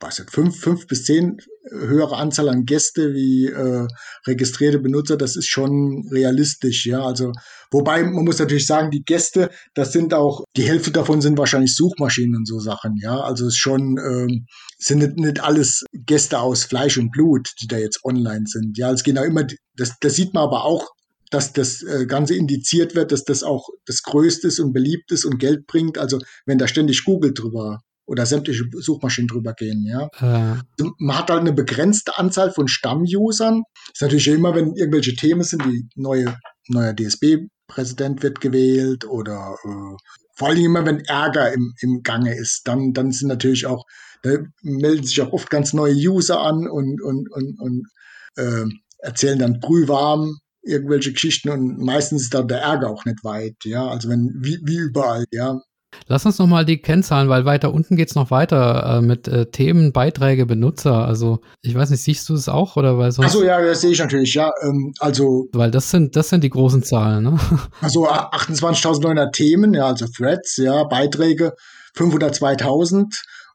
Speaker 1: was jetzt, 5, 5 bis 10 höhere Anzahl an Gäste wie äh, registrierte Benutzer, das ist schon realistisch, ja. Also, wobei man muss natürlich sagen, die Gäste, das sind auch, die Hälfte davon sind wahrscheinlich Suchmaschinen und so Sachen, ja. Also es ist schon, ähm, sind nicht, nicht alles Gäste aus Fleisch und Blut, die da jetzt online sind. Ja, es gehen auch immer, das, das sieht man aber auch dass das äh, Ganze indiziert wird, dass das auch das Größte ist und beliebt ist und Geld bringt. Also wenn da ständig Google drüber oder sämtliche Suchmaschinen drüber gehen, ja. Äh. Man hat halt eine begrenzte Anzahl von Stammusern. Ist natürlich immer, wenn irgendwelche Themen sind, wie neue, neuer DSB-Präsident wird gewählt oder äh, vor Dingen immer, wenn Ärger im, im Gange ist, dann, dann sind natürlich auch, da melden sich auch oft ganz neue User an und, und, und, und äh, erzählen dann brühwarm irgendwelche Geschichten und meistens ist da der Ärger auch nicht weit, ja, also wenn, wie, wie überall, ja.
Speaker 2: Lass uns nochmal die Kennzahlen, weil weiter unten geht es noch weiter äh, mit äh, Themen, Beiträge, Benutzer. Also ich weiß nicht, siehst du es auch oder weil sonst?
Speaker 1: Achso, ja, das sehe ich natürlich, ja. Ähm, also
Speaker 2: weil das sind das sind die großen Zahlen, ne?
Speaker 1: Also 28.900 Themen, ja, also Threads, ja, Beiträge 502.000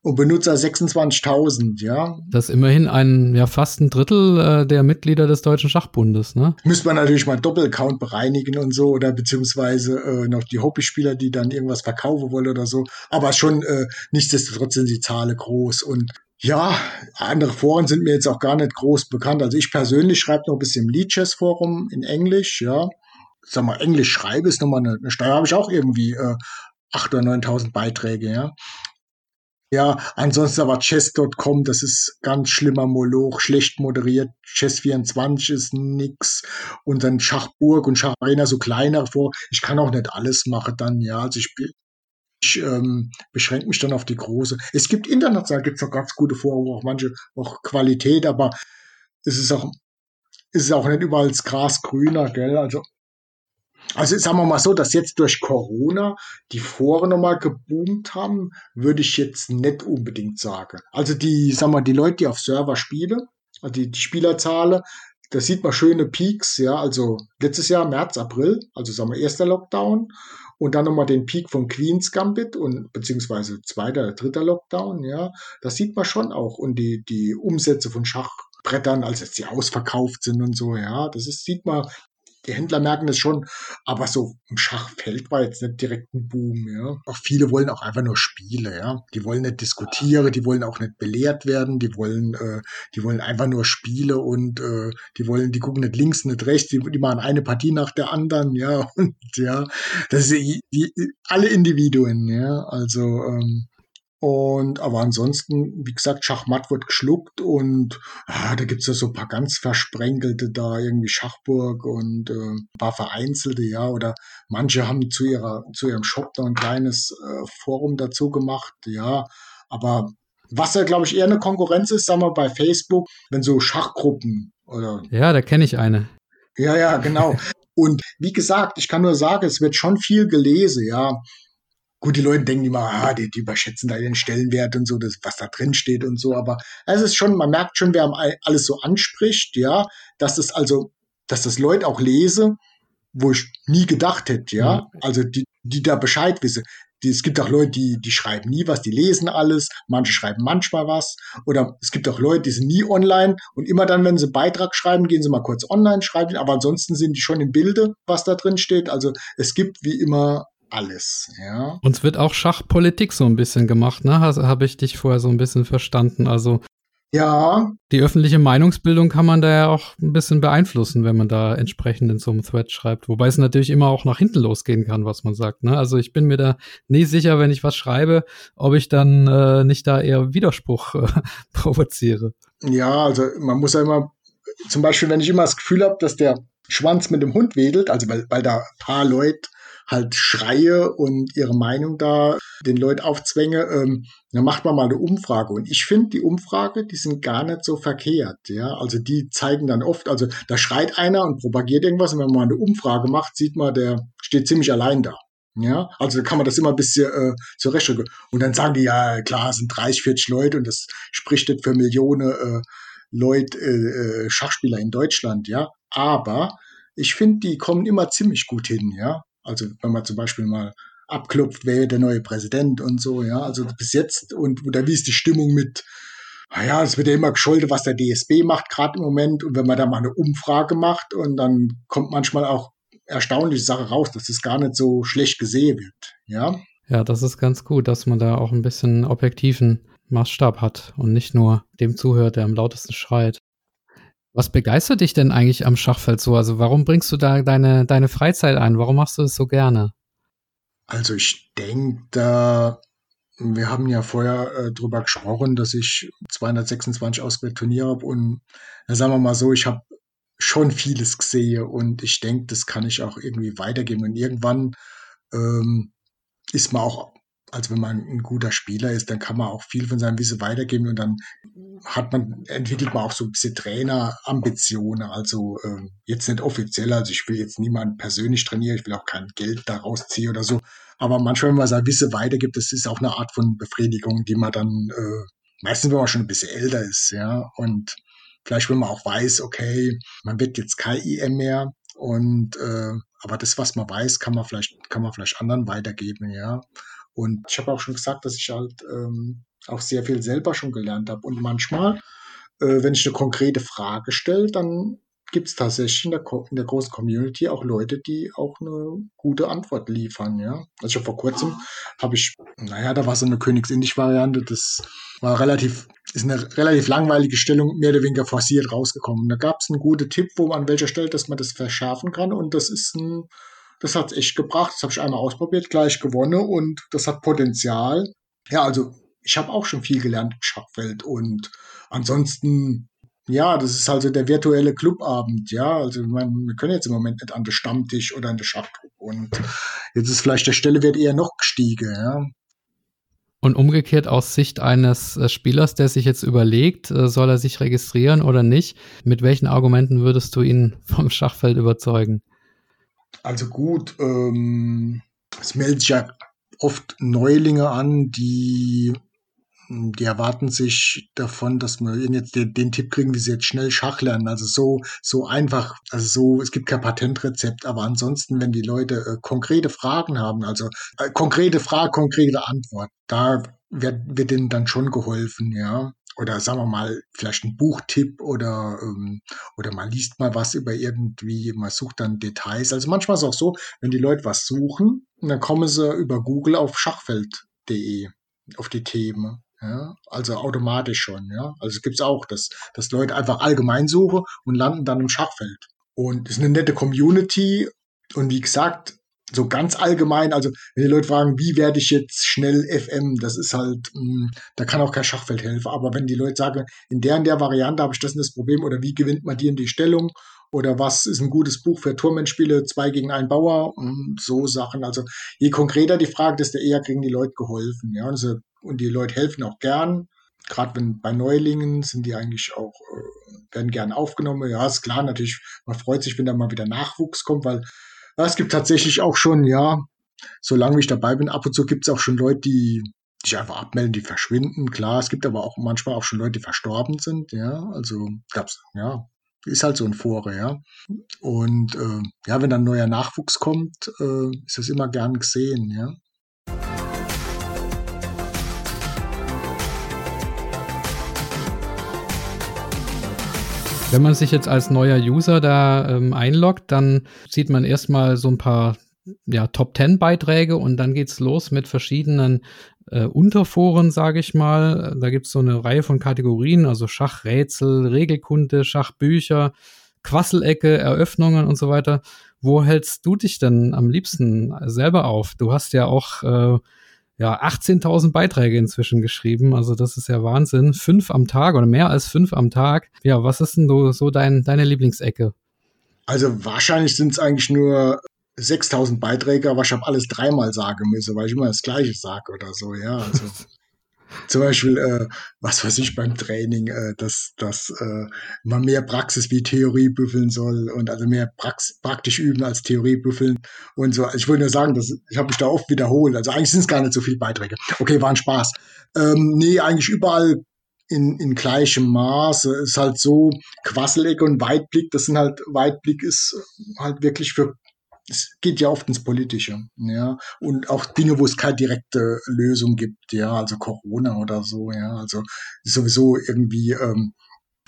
Speaker 1: und Benutzer 26.000, ja.
Speaker 2: Das ist immerhin ein, ja, fast ein Drittel äh, der Mitglieder des Deutschen Schachbundes, ne?
Speaker 1: Müsste man natürlich mal Doppelaccount bereinigen und so oder beziehungsweise äh, noch die Hobbyspieler, die dann irgendwas verkaufen wollen oder so. Aber schon äh, nichtsdestotrotz sind die Zahlen groß und ja, andere Foren sind mir jetzt auch gar nicht groß bekannt. Also ich persönlich schreibe noch ein bisschen im Leadchess Forum in Englisch, ja. Sag mal, Englisch schreibe ist nochmal eine, eine Steuer, habe ich auch irgendwie äh, 8.000 oder 9.000 Beiträge, ja. Ja, ansonsten aber chess.com, das ist ganz schlimmer Moloch, schlecht moderiert. Chess24 ist nix. Und dann Schachburg und Schacharena so kleiner vor. Ich kann auch nicht alles machen dann, ja. Also ich, ich ähm, beschränke mich dann auf die große. Es gibt international gibt's noch ganz gute Foren, auch manche auch Qualität, aber es ist auch, es ist auch nicht überall das Gras grüner, gell? Also also sagen wir mal so, dass jetzt durch Corona die Foren nochmal geboomt haben, würde ich jetzt nicht unbedingt sagen. Also die, sagen wir, die Leute, die auf Server spielen, also die, die Spielerzahlen, da sieht man schöne Peaks, ja, also letztes Jahr März, April, also sagen wir erster Lockdown und dann nochmal den Peak von Queen's Gambit und beziehungsweise zweiter, dritter Lockdown, ja, das sieht man schon auch und die, die Umsätze von Schachbrettern, als jetzt die ausverkauft sind und so, ja, das ist, sieht man die Händler merken das schon, aber so im Schachfeld war jetzt nicht direkt ein Boom, ja. Auch viele wollen auch einfach nur Spiele, ja. Die wollen nicht diskutieren, die wollen auch nicht belehrt werden, die wollen, äh, die wollen einfach nur Spiele und äh, die wollen, die gucken nicht links, nicht rechts, die, die machen eine Partie nach der anderen, ja. Und ja, das die, die, alle Individuen, ja. Also ähm, und aber ansonsten, wie gesagt, Schachmatt wird geschluckt und ah, da gibt's ja so ein paar ganz versprenkelte da, irgendwie Schachburg und äh, ein paar vereinzelte, ja, oder manche haben zu ihrer, zu ihrem Shop da ein kleines äh, Forum dazu gemacht, ja. Aber was ja, glaube ich, eher eine Konkurrenz ist, sagen wir bei Facebook, wenn so Schachgruppen oder.
Speaker 2: Ja, da kenne ich eine.
Speaker 1: Ja, ja, genau. Und wie gesagt, ich kann nur sagen, es wird schon viel gelesen, ja. Gut, die Leute denken immer, ah, die, die überschätzen da ihren Stellenwert und so, das, was da drin steht und so, aber es ist schon, man merkt schon, wer alles so anspricht, ja, dass das also, dass das Leute auch lese, wo ich nie gedacht hätte, ja. Mhm. Also die, die da Bescheid wissen. Die, es gibt auch Leute, die, die schreiben nie was, die lesen alles, manche schreiben manchmal was. Oder es gibt auch Leute, die sind nie online und immer dann, wenn sie einen Beitrag schreiben, gehen sie mal kurz online, schreiben, aber ansonsten sind die schon im Bilde, was da drin steht. Also es gibt wie immer alles, ja.
Speaker 2: Uns wird auch Schachpolitik so ein bisschen gemacht, ne? Habe ich dich vorher so ein bisschen verstanden. Also
Speaker 1: ja.
Speaker 2: Die öffentliche Meinungsbildung kann man da ja auch ein bisschen beeinflussen, wenn man da entsprechend in so einem Thread schreibt. Wobei es natürlich immer auch nach hinten losgehen kann, was man sagt. Ne? Also ich bin mir da nie sicher, wenn ich was schreibe, ob ich dann äh, nicht da eher Widerspruch äh, provoziere.
Speaker 1: Ja, also man muss ja immer, zum Beispiel, wenn ich immer das Gefühl habe, dass der Schwanz mit dem Hund wedelt, also weil, weil da ein paar Leute halt schreie und ihre Meinung da den Leuten aufzwänge, ähm, dann macht man mal eine Umfrage. Und ich finde, die Umfrage, die sind gar nicht so verkehrt. Ja, also die zeigen dann oft, also da schreit einer und propagiert irgendwas. Und wenn man eine Umfrage macht, sieht man, der steht ziemlich allein da. Ja, also kann man das immer ein bisschen äh, zurechtrücken. Und dann sagen die, ja, klar, es sind 30, 40 Leute und das spricht nicht für Millionen äh, Leute, äh, äh, Schachspieler in Deutschland, ja. Aber ich finde, die kommen immer ziemlich gut hin, ja. Also wenn man zum Beispiel mal abklopft, wer der neue Präsident und so, ja, also bis jetzt und oder wie ist die Stimmung mit, naja, es wird ja immer gescholten, was der DSB macht gerade im Moment und wenn man da mal eine Umfrage macht und dann kommt manchmal auch erstaunliche Sache raus, dass es gar nicht so schlecht gesehen wird, ja.
Speaker 2: Ja, das ist ganz gut, dass man da auch ein bisschen objektiven Maßstab hat und nicht nur dem zuhört, der am lautesten schreit. Was begeistert dich denn eigentlich am Schachfeld so? Also warum bringst du da deine, deine Freizeit ein? Warum machst du es so gerne?
Speaker 1: Also ich denke, da wir haben ja vorher äh, drüber gesprochen, dass ich 226 Auswärts Turniere habe und ja, sagen wir mal so, ich habe schon vieles gesehen und ich denke, das kann ich auch irgendwie weitergeben und irgendwann ähm, ist man auch also wenn man ein guter Spieler ist, dann kann man auch viel von seinem Wissen weitergeben und dann hat man, entwickelt man auch so ein bisschen Trainerambitionen. Also äh, jetzt nicht offiziell, also ich will jetzt niemanden persönlich trainieren, ich will auch kein Geld daraus ziehen oder so. Aber manchmal, wenn man sein Wissen weitergibt, das ist auch eine Art von Befriedigung, die man dann äh, meistens, wenn man schon ein bisschen älter ist, ja. Und vielleicht, wenn man auch weiß, okay, man wird jetzt kein IM mehr und äh, aber das, was man weiß, kann man vielleicht, kann man vielleicht anderen weitergeben, ja. Und ich habe auch schon gesagt, dass ich halt ähm, auch sehr viel selber schon gelernt habe. Und manchmal, äh, wenn ich eine konkrete Frage stelle, dann gibt es tatsächlich in der, in der, großen Community auch Leute, die auch eine gute Antwort liefern. Ja, also vor kurzem habe ich, naja, da war so eine Königsindisch-Variante, das war relativ, ist eine relativ langweilige Stellung, mehr oder weniger forciert rausgekommen. Da gab es einen guten Tipp, wo man an welcher Stelle, dass man das verschärfen kann und das ist ein das hat echt gebracht. Das habe ich einmal ausprobiert, gleich gewonnen und das hat Potenzial. Ja, also ich habe auch schon viel gelernt im Schachfeld und ansonsten, ja, das ist also der virtuelle Clubabend, ja. Also meine, wir können jetzt im Moment nicht an den Stammtisch oder an der Schachclub und jetzt ist vielleicht der Stelle wird eher noch gestiegen, ja.
Speaker 2: Und umgekehrt aus Sicht eines äh, Spielers, der sich jetzt überlegt, äh, soll er sich registrieren oder nicht, mit welchen Argumenten würdest du ihn vom Schachfeld überzeugen?
Speaker 1: Also gut, ähm, es melden sich ja oft Neulinge an, die, die erwarten sich davon, dass wir ihnen jetzt den, den, Tipp kriegen, wie sie jetzt schnell Schach lernen. Also so, so einfach, also so, es gibt kein Patentrezept, aber ansonsten, wenn die Leute äh, konkrete Fragen haben, also äh, konkrete Frage, konkrete Antwort, da wird, wird ihnen dann schon geholfen, ja oder sagen wir mal, vielleicht ein Buchtipp oder, ähm, oder man liest mal was über irgendwie, man sucht dann Details. Also manchmal ist es auch so, wenn die Leute was suchen, dann kommen sie über Google auf schachfeld.de, auf die Themen. Ja, also automatisch schon, ja. Also es gibt auch, dass, dass Leute einfach allgemein suchen und landen dann im Schachfeld. Und es ist eine nette Community. Und wie gesagt, so ganz allgemein, also wenn die Leute fragen, wie werde ich jetzt schnell FM, das ist halt, mh, hm, da kann auch kein Schachfeld helfen. Aber wenn die Leute sagen, in der und der Variante habe ich das und das Problem oder wie gewinnt man die in die Stellung oder was ist ein gutes Buch für Turmendspiele, zwei gegen einen Bauer, und so Sachen. Also je konkreter die Frage, desto eher kriegen die Leute geholfen. Ja, also, und die Leute helfen auch gern. Gerade wenn bei Neulingen sind die eigentlich auch, äh, werden gern aufgenommen. Ja, ist klar, natürlich, man freut sich, wenn da mal wieder Nachwuchs kommt, weil es gibt tatsächlich auch schon, ja, solange ich dabei bin, ab und zu gibt es auch schon Leute, die sich einfach abmelden, die verschwinden. Klar, es gibt aber auch manchmal auch schon Leute, die verstorben sind, ja. Also gab's, ja. ist halt so ein Fore, ja. Und äh, ja, wenn dann neuer Nachwuchs kommt, äh, ist das immer gern gesehen, ja.
Speaker 2: Wenn man sich jetzt als neuer User da ähm, einloggt, dann sieht man erstmal so ein paar ja, Top 10 Beiträge und dann geht's los mit verschiedenen äh, Unterforen, sage ich mal. Da gibt's so eine Reihe von Kategorien, also Schachrätsel, Regelkunde, Schachbücher, Quasselecke, Eröffnungen und so weiter. Wo hältst du dich denn am liebsten selber auf? Du hast ja auch äh, ja, 18.000 Beiträge inzwischen geschrieben. Also das ist ja Wahnsinn. Fünf am Tag oder mehr als fünf am Tag. Ja, was ist denn so, so dein, deine Lieblingsecke?
Speaker 1: Also wahrscheinlich sind es eigentlich nur 6000 Beiträge, aber ich habe alles dreimal sagen müssen, weil ich immer das Gleiche sage oder so, ja. Also zum Beispiel, äh, was weiß ich beim Training, äh, dass, dass äh, man mehr Praxis wie Theorie büffeln soll und also mehr Prax praktisch üben als Theorie büffeln und so. Ich wollte nur sagen, dass, ich habe mich da oft wiederholt. Also eigentlich sind es gar nicht so viele Beiträge. Okay, war ein Spaß. Ähm, nee, eigentlich überall in, in gleichem Maße. Ist halt so, Quasselecke und Weitblick, das sind halt, Weitblick ist halt wirklich für es geht ja oft ins Politische, ja, und auch Dinge, wo es keine direkte Lösung gibt, ja, also Corona oder so, ja, also sowieso irgendwie ähm,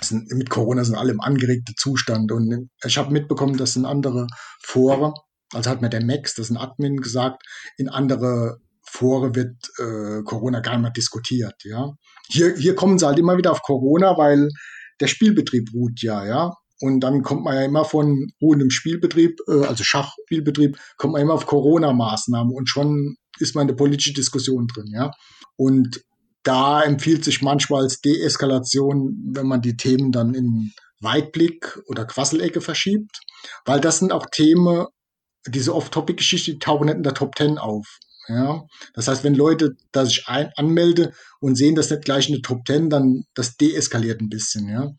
Speaker 1: sind, mit Corona sind alle im angeregten Zustand und ich habe mitbekommen, dass in andere Foren, also hat mir der Max, das ist ein Admin, gesagt, in andere Foren wird äh, Corona gar nicht mehr diskutiert, ja. Hier, hier kommen sie halt immer wieder auf Corona, weil der Spielbetrieb ruht ja, ja. Und dann kommt man ja immer von ruhendem Spielbetrieb, äh, also Schachspielbetrieb, kommt man immer auf Corona-Maßnahmen und schon ist man in der politischen Diskussion drin, ja. Und da empfiehlt sich manchmal als Deeskalation, wenn man die Themen dann in Weitblick oder Quasselecke verschiebt, weil das sind auch Themen, diese Off-Topic-Geschichte, die tauchen nicht in der Top Ten auf. Ja, das heißt, wenn Leute da sich ein, anmelde und sehen das nicht gleich in der Top Ten, dann das deeskaliert ein bisschen, ja.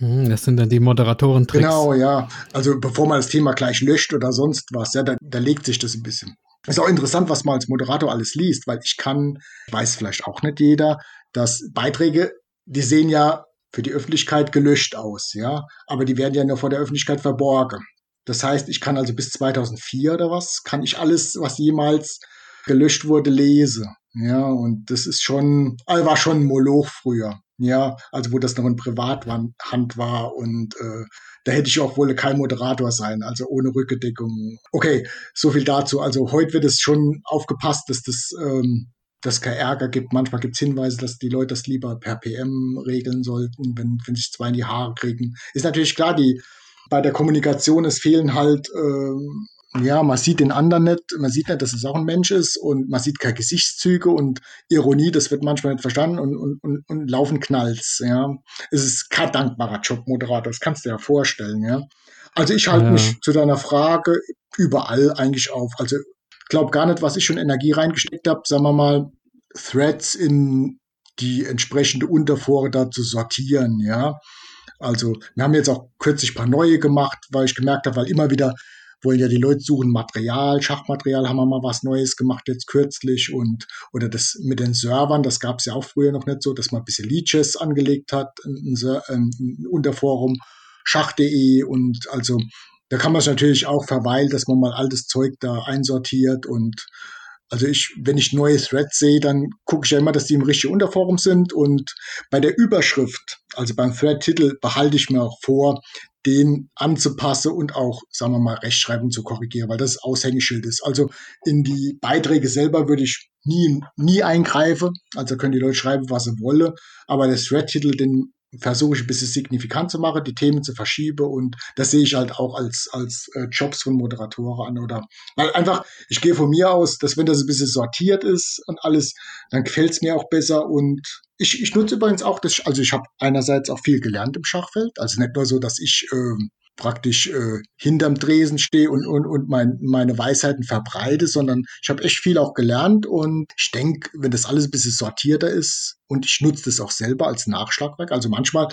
Speaker 2: Hm, das sind dann die Moderatoren-Tricks.
Speaker 1: Genau, ja. Also bevor man das Thema gleich löscht oder sonst was, ja, da, da legt sich das ein bisschen. Ist auch interessant, was man als Moderator alles liest, weil ich kann, weiß vielleicht auch nicht jeder, dass Beiträge, die sehen ja für die Öffentlichkeit gelöscht aus, ja, aber die werden ja nur vor der Öffentlichkeit verborgen. Das heißt, ich kann also bis 2004 oder was, kann ich alles, was jemals gelöscht wurde, lese. Ja, und das ist schon, war schon ein Moloch früher. Ja, also wo das noch in Privathand war und äh, da hätte ich auch wohl kein Moderator sein, also ohne Rückendeckung. Okay, so viel dazu. Also heute wird es schon aufgepasst, dass das ähm, dass kein Ärger gibt. Manchmal gibt es Hinweise, dass die Leute das lieber per PM regeln sollten, wenn, wenn sich zwei in die Haare kriegen. Ist natürlich klar, die bei der Kommunikation, es fehlen halt ähm, ja, man sieht den anderen nicht, man sieht nicht, dass es auch ein Mensch ist und man sieht keine Gesichtszüge und Ironie, das wird manchmal nicht verstanden und, und, und, und laufen Knalls, ja. Es ist kein dankbarer Job, Moderator, das kannst du dir ja vorstellen, ja. Also ich halte ja. mich zu deiner Frage überall eigentlich auf. Also glaub gar nicht, was ich schon Energie reingesteckt habe, sagen wir mal, Threads in die entsprechende Unterfore da zu sortieren, ja. Also wir haben jetzt auch kürzlich ein paar neue gemacht, weil ich gemerkt habe, weil immer wieder wollen ja die Leute suchen. Material, Schachmaterial, haben wir mal was Neues gemacht jetzt kürzlich und oder das mit den Servern, das gab es ja auch früher noch nicht so, dass man ein bisschen Leeches angelegt hat, ein, ein, ein Unterforum schach.de und also da kann man es natürlich auch verweilen, dass man mal altes Zeug da einsortiert und also ich, wenn ich neue Threads sehe, dann gucke ich ja immer, dass die im richtigen Unterforum sind und bei der Überschrift, also beim Thread-Titel, behalte ich mir auch vor, den anzupassen und auch, sagen wir mal, Rechtschreibung zu korrigieren, weil das Aushängeschild ist. Also in die Beiträge selber würde ich nie, nie eingreifen. Also können die Leute schreiben, was sie wollen. Aber der Thread-Titel, den versuche ich ein bisschen signifikant zu machen, die Themen zu verschieben und das sehe ich halt auch als, als äh, Jobs von Moderatoren an oder? Weil einfach, ich gehe von mir aus, dass wenn das ein bisschen sortiert ist und alles, dann gefällt es mir auch besser und ich, ich nutze übrigens auch das, also ich habe einerseits auch viel gelernt im Schachfeld, also nicht nur so, dass ich ähm, praktisch äh, hinterm Dresen stehe und, und, und mein, meine Weisheiten verbreite, sondern ich habe echt viel auch gelernt und ich denke, wenn das alles ein bisschen sortierter ist und ich nutze das auch selber als Nachschlagwerk, also manchmal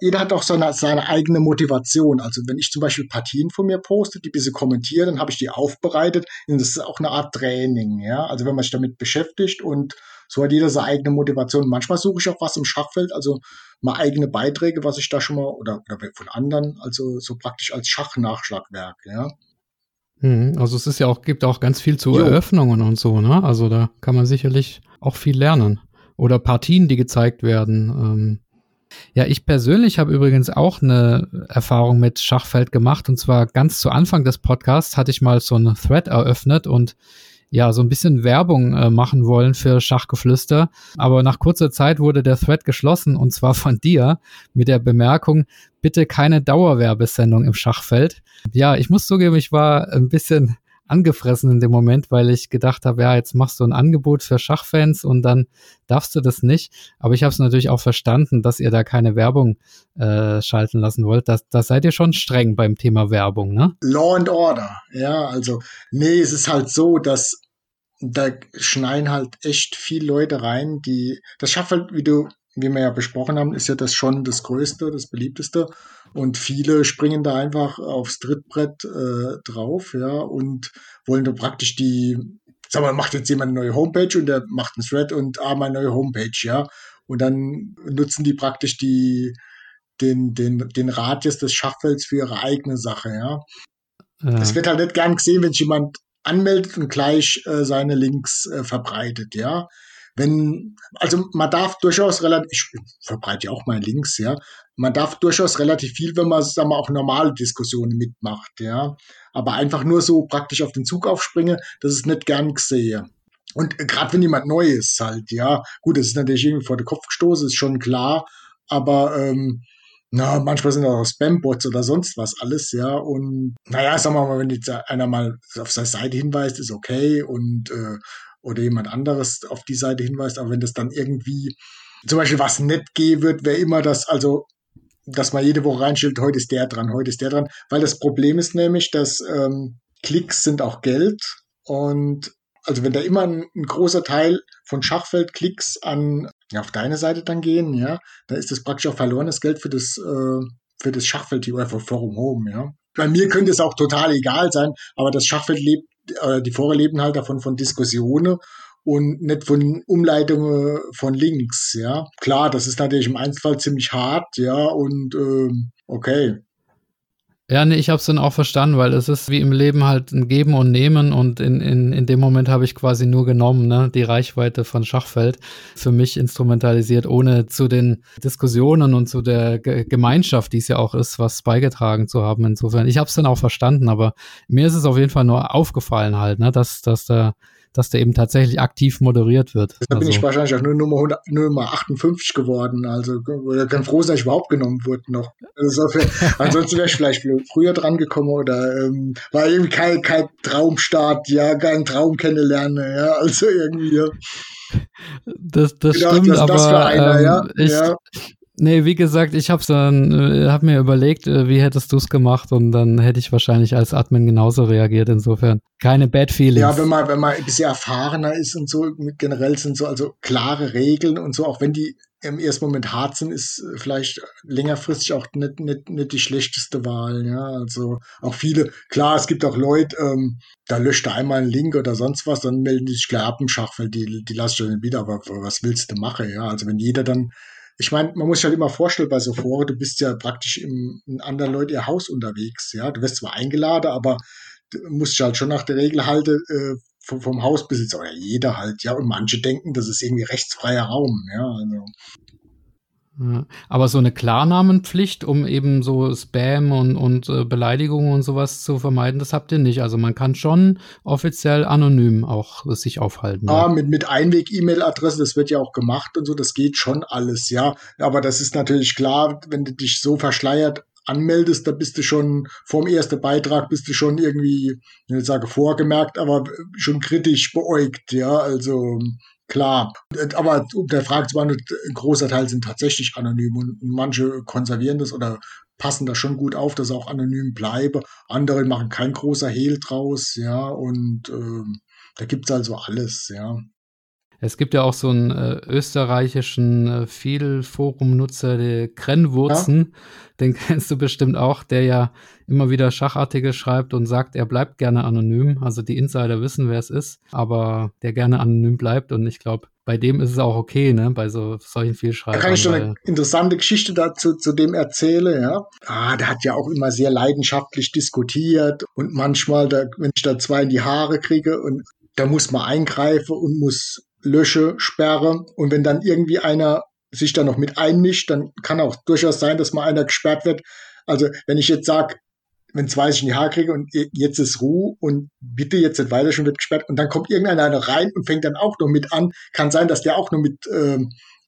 Speaker 1: jeder hat auch seine, seine eigene Motivation. Also wenn ich zum Beispiel Partien von mir poste, die bisschen kommentiere, dann habe ich die aufbereitet. Und das ist auch eine Art Training, ja. Also wenn man sich damit beschäftigt und so hat jeder seine eigene Motivation. Manchmal suche ich auch was im Schachfeld, also mal eigene Beiträge, was ich da schon mal oder, oder von anderen, also so praktisch als Schachnachschlagwerk, ja.
Speaker 2: Hm, also es ist ja auch, gibt auch ganz viel zu jo. Eröffnungen und so, ne? Also da kann man sicherlich auch viel lernen. Oder Partien, die gezeigt werden. Ähm. Ja, ich persönlich habe übrigens auch eine Erfahrung mit Schachfeld gemacht. Und zwar ganz zu Anfang des Podcasts hatte ich mal so einen Thread eröffnet und ja, so ein bisschen Werbung äh, machen wollen für Schachgeflüster. Aber nach kurzer Zeit wurde der Thread geschlossen und zwar von dir mit der Bemerkung, bitte keine Dauerwerbesendung im Schachfeld. Ja, ich muss zugeben, ich war ein bisschen angefressen in dem Moment, weil ich gedacht habe, ja, jetzt machst du ein Angebot für Schachfans und dann darfst du das nicht. Aber ich habe es natürlich auch verstanden, dass ihr da keine Werbung äh, schalten lassen wollt. Da das seid ihr schon streng beim Thema Werbung, ne?
Speaker 1: Law and Order, ja, also nee, es ist halt so, dass da schneien halt echt viele Leute rein, die das Schachfeld, wie du wie wir ja besprochen haben, ist ja das schon das Größte, das Beliebteste. Und viele springen da einfach aufs Trittbrett äh, drauf, ja, und wollen da praktisch die, sag mal, macht jetzt jemand eine neue Homepage und der macht ein Thread und ah, meine neue Homepage, ja. Und dann nutzen die praktisch die, den, den, den Radius des Schachfelds für ihre eigene Sache, ja. Es wird halt nicht gern gesehen, wenn sich jemand anmeldet und gleich äh, seine Links äh, verbreitet, ja wenn, also man darf durchaus relativ, ich verbreite ja auch meine Links, ja, man darf durchaus relativ viel, wenn man, sagen wir, auch normale Diskussionen mitmacht, ja. Aber einfach nur so praktisch auf den Zug aufspringe, das ist nicht gern gesehen. Und gerade wenn jemand neu ist halt, ja, gut, das ist natürlich irgendwie vor den Kopf gestoßen, ist schon klar, aber ähm, na, manchmal sind auch Spam-Bots oder sonst was alles, ja. Und naja, sagen wir mal, wenn jetzt einer mal auf seine Seite hinweist, ist okay. Und äh, oder jemand anderes auf die Seite hinweist, aber wenn das dann irgendwie zum Beispiel was nett gehen wird, wäre immer das, also dass man jede Woche reinstellt, heute ist der dran, heute ist der dran, weil das Problem ist nämlich, dass ähm, Klicks sind auch Geld und also wenn da immer ein, ein großer Teil von Schachfeldklicks an ja, auf deine Seite dann gehen, ja, dann ist das praktisch auch verlorenes Geld für das äh, für das Schachfeld oder für Forum Home, ja. Bei mir könnte es auch total egal sein, aber das Schachfeld lebt äh, die Foren leben halt davon von Diskussionen und nicht von Umleitungen von Links, ja. Klar, das ist natürlich im Einzelfall ziemlich hart, ja, und ähm, okay.
Speaker 2: Ja, nee, ich habe es dann auch verstanden, weil es ist wie im Leben halt ein Geben und Nehmen und in, in, in dem Moment habe ich quasi nur genommen, ne, die Reichweite von Schachfeld für mich instrumentalisiert, ohne zu den Diskussionen und zu der Ge Gemeinschaft, die es ja auch ist, was beigetragen zu haben. Insofern, ich habe es dann auch verstanden, aber mir ist es auf jeden Fall nur aufgefallen halt, ne, dass, dass da dass der eben tatsächlich aktiv moderiert wird.
Speaker 1: Da also. bin ich wahrscheinlich auch nur Nummer, 100, Nummer 58 geworden. Also kann froh sein, dass ich überhaupt genommen wurde noch. Also, ansonsten wäre ich vielleicht früher dran gekommen oder ähm, war irgendwie kein, kein Traumstart, ja, kein Traum kennenlernen, ja, also irgendwie. Ja.
Speaker 2: Das, das gedacht, stimmt, aber das einer, ähm, ja? ich, ja. Nee, wie gesagt, ich dann, äh, hab mir überlegt, äh, wie hättest du es gemacht und dann hätte ich wahrscheinlich als Admin genauso reagiert. Insofern keine Bad Feelings.
Speaker 1: Ja, wenn man, wenn man ein bisschen erfahrener ist und so, generell sind so also klare Regeln und so, auch wenn die im ersten Moment hart sind, ist vielleicht längerfristig auch nicht, nicht, nicht die schlechteste Wahl. Ja, also auch viele, klar, es gibt auch Leute, ähm, da löscht er einmal einen Link oder sonst was, dann melden die sich gleich ab im Schachfeld, die, die lasse dann wieder, aber was willst du machen? Ja, also wenn jeder dann ich meine, man muss sich halt immer vorstellen bei Foren, du bist ja praktisch im, in anderen Leuten ihr Haus unterwegs, ja. Du wirst zwar eingeladen, aber du musst dich halt schon nach der Regel halten, äh, vom, vom Hausbesitzer oder jeder halt, ja. Und manche denken, das ist irgendwie rechtsfreier Raum, ja. Also.
Speaker 2: Aber so eine Klarnamenpflicht, um eben so Spam und, und äh, Beleidigungen und sowas zu vermeiden, das habt ihr nicht. Also man kann schon offiziell anonym auch sich aufhalten.
Speaker 1: Ja, ja. mit, mit Einweg-E-Mail-Adresse, das wird ja auch gemacht und so, das geht schon alles, ja. Aber das ist natürlich klar, wenn du dich so verschleiert anmeldest, da bist du schon vorm ersten Beitrag bist du schon irgendwie, ich sage vorgemerkt, aber schon kritisch beäugt, ja. Also Klar, aber der Frage beantworten, ein großer Teil sind tatsächlich anonym und manche konservieren das oder passen da schon gut auf, dass auch anonym bleibe. Andere machen kein großer Hehl draus, ja, und ähm, da gibt's also alles, ja.
Speaker 2: Es gibt ja auch so einen äh, österreichischen äh, Viel-Forum-Nutzer, der Krennwurzen. Ja. Den kennst du bestimmt auch, der ja immer wieder Schachartikel schreibt und sagt, er bleibt gerne anonym. Also die Insider wissen, wer es ist, aber der gerne anonym bleibt. Und ich glaube, bei dem ist es auch okay, ne, bei so solchen Vielschreibern.
Speaker 1: Da kann ich schon eine interessante Geschichte dazu zu dem erzählen, ja. Ah, der hat ja auch immer sehr leidenschaftlich diskutiert und manchmal, da, wenn ich da zwei in die Haare kriege und da muss man eingreifen und muss lösche, sperre. Und wenn dann irgendwie einer sich da noch mit einmischt, dann kann auch durchaus sein, dass mal einer gesperrt wird. Also wenn ich jetzt sage, wenn zwei sich in die Haare kriege und jetzt ist Ruhe und bitte jetzt nicht weiter, schon wird gesperrt und dann kommt irgendeiner rein und fängt dann auch noch mit an, kann sein, dass der auch noch mit äh,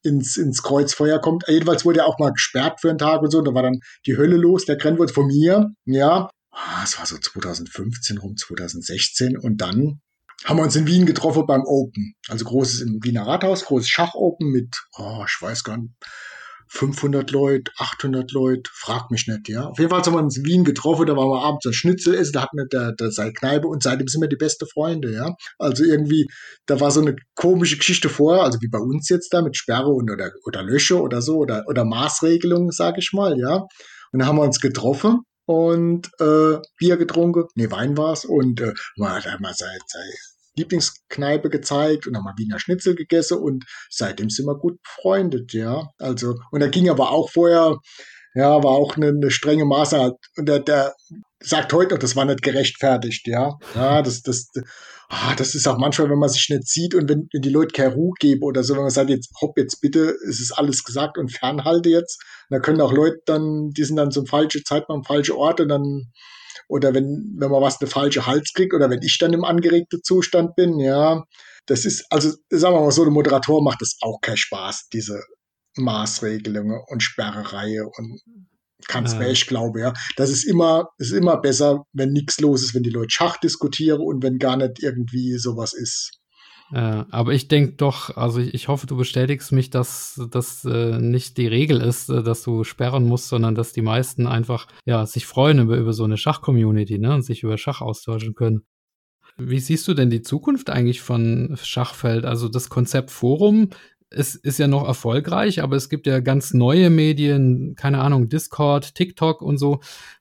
Speaker 1: ins, ins Kreuzfeuer kommt. Jedenfalls wurde er auch mal gesperrt für einen Tag und so, und da war dann die Hölle los, der Grenn von mir, ja, ah, es war so 2015 rum, 2016 und dann haben wir uns in Wien getroffen beim Open. Also großes im Wiener Rathaus, großes Schach-Open mit, oh, ich weiß gar nicht, 500 Leute, 800 Leute, frag mich nicht, ja. Auf jeden Fall haben wir uns in Wien getroffen, da waren wir abends ein Schnitzel essen, da hatten wir der, der seine Kneipe und seitdem sind wir die beste Freunde, ja. Also irgendwie, da war so eine komische Geschichte vorher, also wie bei uns jetzt da mit Sperre und oder, oder Lösche oder so oder, oder Maßregelungen, sag ich mal, ja. Und dann haben wir uns getroffen und äh, Bier getrunken, nee, Wein war's und äh, man hat einmal seit, seit Lieblingskneipe gezeigt und haben mal Wiener Schnitzel gegessen und seitdem sind wir gut befreundet, ja. Also, und da ging aber auch vorher, ja, war auch eine, eine strenge Maße. Und der, der sagt heute noch, das war nicht gerechtfertigt, ja. Ja, das, das, ah, das ist auch manchmal, wenn man sich nicht sieht und wenn, wenn die Leute keine Ruhe geben oder so, wenn man sagt, jetzt hopp, jetzt bitte, es ist alles gesagt und fernhalte jetzt. Und da können auch Leute dann, die sind dann zum falschen Zeitpunkt am falschen Ort und dann oder wenn, wenn man was eine falsche Hals kriegt oder wenn ich dann im angeregten Zustand bin, ja. Das ist, also sagen wir mal so, der Moderator macht das auch keinen Spaß, diese Maßregelungen und Sperrereihe und kann's ja. ich glaube, ja. Das ist immer, ist immer besser, wenn nichts los ist, wenn die Leute Schach diskutieren und wenn gar nicht irgendwie sowas ist.
Speaker 2: Äh, aber ich denke doch, also ich, ich, hoffe, du bestätigst mich, dass das äh, nicht die Regel ist, äh, dass du sperren musst, sondern dass die meisten einfach ja sich freuen über, über so eine Schach-Community ne, und sich über Schach austauschen können. Wie siehst du denn die Zukunft eigentlich von Schachfeld? Also das Konzept Forum ist, ist ja noch erfolgreich, aber es gibt ja ganz neue Medien, keine Ahnung, Discord, TikTok und so.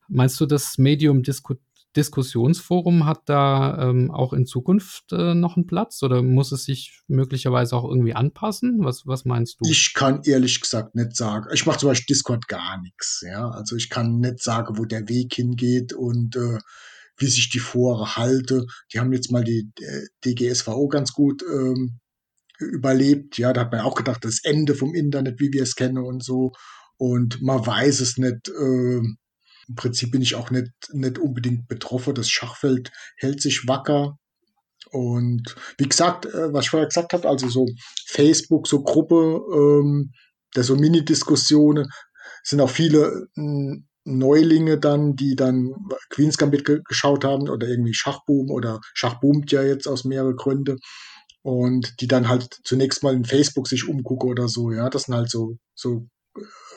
Speaker 2: Meinst du, das Medium diskutiert? Diskussionsforum hat da ähm, auch in Zukunft äh, noch einen Platz oder muss es sich möglicherweise auch irgendwie anpassen? Was, was meinst du?
Speaker 1: Ich kann ehrlich gesagt nicht sagen. Ich mache zum Beispiel Discord gar nichts. Ja? Also ich kann nicht sagen, wo der Weg hingeht und äh, wie sich die Foren halte. Die haben jetzt mal die äh, DGSVO ganz gut ähm, überlebt. Ja, da hat man auch gedacht, das Ende vom Internet, wie wir es kennen und so. Und man weiß es nicht. Äh, im Prinzip bin ich auch nicht, nicht unbedingt betroffen. Das Schachfeld hält sich wacker. Und wie gesagt, äh, was ich vorher gesagt habe, also so Facebook, so Gruppe, ähm, der so Mini-Diskussionen, sind auch viele äh, Neulinge dann, die dann Queens Gambit ge geschaut haben oder irgendwie Schachboom oder Schachboomt ja jetzt aus mehreren Gründen und die dann halt zunächst mal in Facebook sich umgucken oder so, ja, das sind halt so, so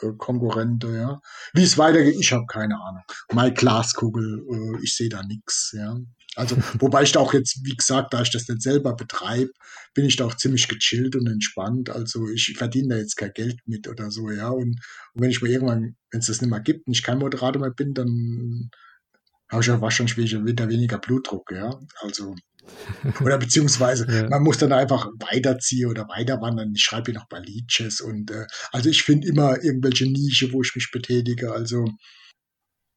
Speaker 1: äh, Konkurrente, ja. Wie es weitergeht, ich habe keine Ahnung. Mal Glaskugel, äh, ich sehe da nichts, ja. Also, wobei ich da auch jetzt, wie gesagt, da ich das nicht selber betreibe, bin ich da auch ziemlich gechillt und entspannt. Also ich verdiene da jetzt kein Geld mit oder so, ja. Und, und wenn ich mir irgendwann, wenn es das nicht mehr gibt und ich kein Moderator mehr bin, dann habe ich ja wahrscheinlich wieder weniger Blutdruck, ja. Also oder beziehungsweise ja. man muss dann einfach weiterziehen oder weiterwandern. Ich schreibe hier noch bei Leeches und äh, also ich finde immer irgendwelche Nische, wo ich mich betätige. Also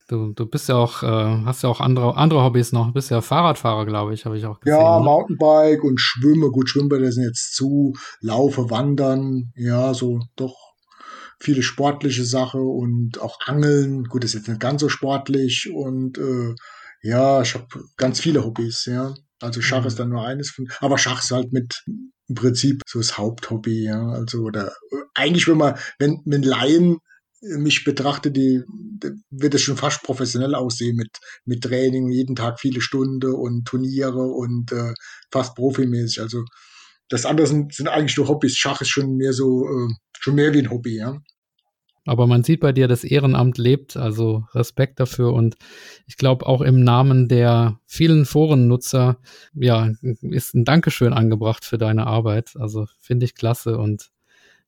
Speaker 2: Du, du bist ja auch, äh, hast ja auch andere, andere Hobbys noch. Du bist ja Fahrradfahrer, glaube ich, habe ich auch
Speaker 1: gesehen. Ja, ne? Mountainbike und Schwimme. Gut, Schwimmbäder sind jetzt zu. Laufe, Wandern. Ja, so doch viele sportliche Sachen und auch Angeln. Gut, ist jetzt nicht ganz so sportlich und äh, ja, ich habe ganz viele Hobbys, ja. Also Schach mhm. ist dann nur eines von, aber Schach ist halt mit im Prinzip so das Haupthobby, ja. Also oder eigentlich, wenn man, wenn, wenn Laien mich betrachte, die, die wird es schon fast professionell aussehen mit, mit Training, jeden Tag viele Stunden und Turniere und äh, fast profimäßig. Also das andere sind, sind eigentlich nur Hobbys. Schach ist schon mehr so, äh, schon mehr wie ein Hobby, ja.
Speaker 2: Aber man sieht bei dir, das Ehrenamt lebt, also Respekt dafür und ich glaube auch im Namen der vielen Forennutzer, ja, ist ein Dankeschön angebracht für deine Arbeit. Also finde ich klasse und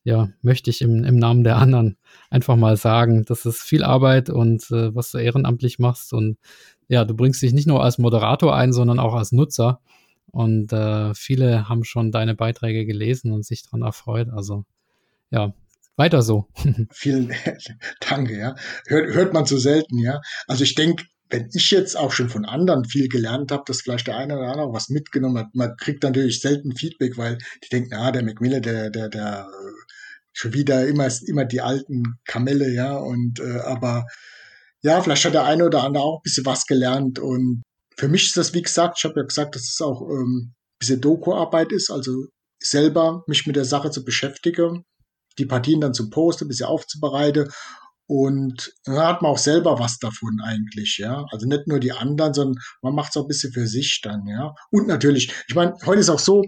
Speaker 2: ja, möchte ich im, im Namen der anderen einfach mal sagen, das ist viel Arbeit und äh, was du ehrenamtlich machst und ja, du bringst dich nicht nur als Moderator ein, sondern auch als Nutzer und äh, viele haben schon deine Beiträge gelesen und sich daran erfreut. Also ja, weiter so.
Speaker 1: Vielen Dank, ja. Hört, hört man so selten, ja. Also ich denke, wenn ich jetzt auch schon von anderen viel gelernt habe, dass vielleicht der eine oder andere was mitgenommen hat, man kriegt natürlich selten Feedback, weil die denken, ah, der Macmillan, der, der, der schon wieder immer, immer die alten Kamelle, ja. Und äh, aber ja, vielleicht hat der eine oder andere auch ein bisschen was gelernt. Und für mich ist das, wie gesagt, ich habe ja gesagt, dass es auch ähm, ein bisschen Doku-Arbeit ist, also selber mich mit der Sache zu beschäftigen, die Partien dann zu posten, ein bisschen aufzubereiten. Und dann hat man auch selber was davon eigentlich, ja. Also nicht nur die anderen, sondern man macht es auch ein bisschen für sich dann, ja. Und natürlich, ich meine, heute ist auch so,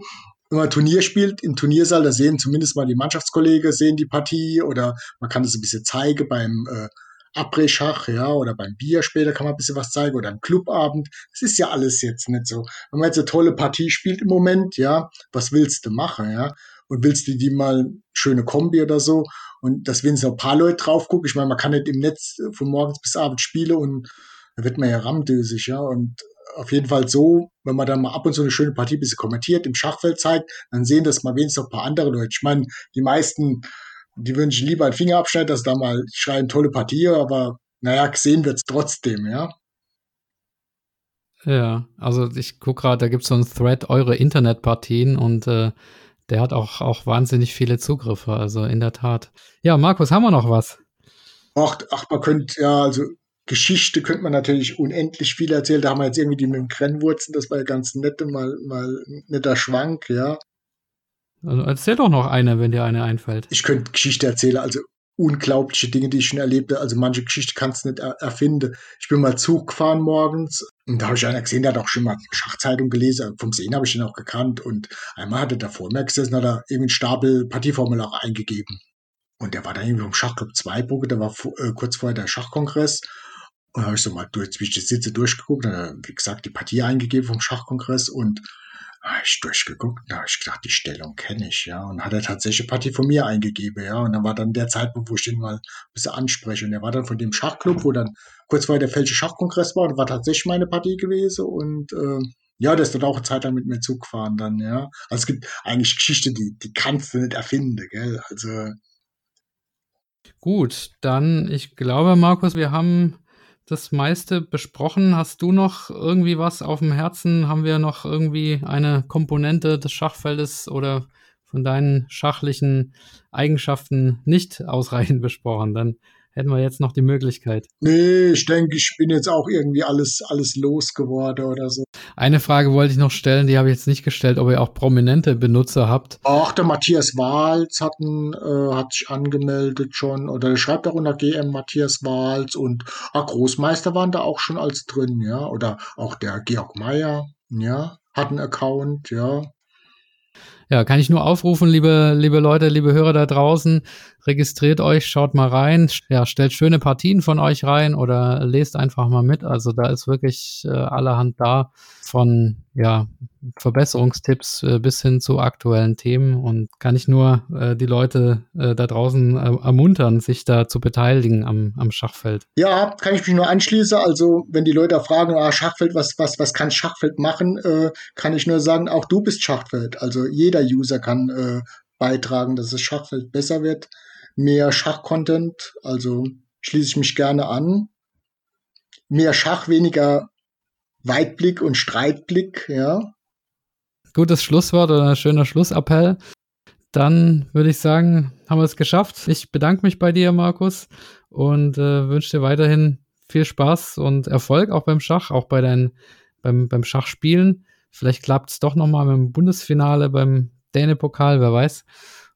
Speaker 1: wenn man Turnier spielt, im Turniersaal, da sehen zumindest mal die Mannschaftskollegen, sehen die Partie oder man kann das ein bisschen zeigen beim äh, Abre-Schach, ja, oder beim Bier später kann man ein bisschen was zeigen oder am Clubabend. Das ist ja alles jetzt nicht so. Wenn man jetzt eine tolle Partie spielt im Moment, ja, was willst du machen, ja? Und willst du die mal schöne Kombi oder so? Und wenn so ein paar Leute drauf gucken, ich meine, man kann nicht im Netz von morgens bis abends spielen und da wird man ja rammdösig, ja. Und auf jeden Fall so, wenn man dann mal ab und zu eine schöne Partie ein bisschen kommentiert, im Schachfeld zeigt, dann sehen das mal wenigstens ein paar andere Leute. Ich meine, die meisten, die sich lieber einen Finger abschneiden, dass da mal schreien, tolle Partie, aber naja, gesehen wird's trotzdem, ja.
Speaker 2: Ja, also ich gucke gerade, da gibt es so einen Thread, eure Internetpartien und äh, der hat auch, auch wahnsinnig viele Zugriffe, also in der Tat. Ja, Markus, haben wir noch was?
Speaker 1: Ach, ach man könnte, ja, also Geschichte könnte man natürlich unendlich viel erzählen. Da haben wir jetzt irgendwie die mit dem Krennwurzen, das war ja ganz nett, mal, mal netter Schwank, ja.
Speaker 2: Also erzähl doch noch eine, wenn dir eine einfällt.
Speaker 1: Ich könnte Geschichte erzählen, also unglaubliche Dinge, die ich schon erlebte. Also manche Geschichte kannst du nicht er erfinden. Ich bin mal Zug gefahren morgens und da habe ich einer gesehen, der hat auch schon mal Schachzeitung gelesen. Vom Sehen habe ich ihn auch gekannt. Und einmal hat er da vor mir gesessen, hat er irgendwie einen Stapel Partieformular eingegeben. Und der war dann irgendwie vom Schachclub Zweibrücke, da war äh, kurz vorher der Schachkongress. Und habe ich so mal durch, zwischen die Sitze durchgeguckt, dann, wie gesagt, die Partie eingegeben vom Schachkongress und habe ich durchgeguckt, da habe ich gedacht, die Stellung kenne ich, ja. Und hat er tatsächlich Partie von mir eingegeben, ja. Und dann war dann der Zeitpunkt, wo ich den mal ein bisschen anspreche. Und er war dann von dem Schachclub, wo dann kurz vorher der Felsche Schachkongress war und war tatsächlich meine Partie gewesen. Und äh, ja, der ist dann auch eine Zeit lang mit mir Zug gefahren dann, ja. Also es gibt eigentlich Geschichte, die, die kannst du nicht erfinden, gell. Also.
Speaker 2: Gut, dann, ich glaube, Markus, wir haben das meiste besprochen. Hast du noch irgendwie was auf dem Herzen? Haben wir noch irgendwie eine Komponente des Schachfeldes oder von deinen schachlichen Eigenschaften nicht ausreichend besprochen? Dann hätten wir jetzt noch die Möglichkeit.
Speaker 1: Nee, ich denke, ich bin jetzt auch irgendwie alles, alles losgeworden oder so.
Speaker 2: Eine Frage wollte ich noch stellen, die habe ich jetzt nicht gestellt, ob ihr auch prominente Benutzer habt.
Speaker 1: Ach, der Matthias Wahls hat, ein, äh, hat sich angemeldet schon, oder der schreibt auch unter GM Matthias Wahls und ah, Großmeister waren da auch schon als drin, ja, oder auch der Georg Meyer, ja, hat einen Account, ja.
Speaker 2: Ja, kann ich nur aufrufen, liebe, liebe Leute, liebe Hörer da draußen, registriert euch, schaut mal rein, ja, stellt schöne Partien von euch rein oder lest einfach mal mit. Also da ist wirklich äh, allerhand da von ja, Verbesserungstipps äh, bis hin zu aktuellen Themen und kann ich nur äh, die Leute äh, da draußen äh, ermuntern, sich da zu beteiligen am, am Schachfeld.
Speaker 1: Ja, kann ich mich nur anschließen. Also wenn die Leute fragen, ah, Schachfeld, was, was, was kann Schachfeld machen, äh, kann ich nur sagen, auch du bist Schachfeld. Also jeder User kann äh, beitragen, dass das Schachfeld besser wird. Mehr Schachcontent, also schließe ich mich gerne an. Mehr Schach, weniger Weitblick und Streitblick, ja.
Speaker 2: Gutes Schlusswort oder ein schöner Schlussappell. Dann würde ich sagen, haben wir es geschafft. Ich bedanke mich bei dir, Markus, und äh, wünsche dir weiterhin viel Spaß und Erfolg auch beim Schach, auch bei deinen, beim, beim Schachspielen. Vielleicht klappt es doch nochmal dem Bundesfinale beim Däne-Pokal, wer weiß.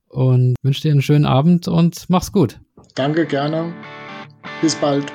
Speaker 2: Und wünsche dir einen schönen Abend und mach's gut.
Speaker 1: Danke, gerne. Bis bald.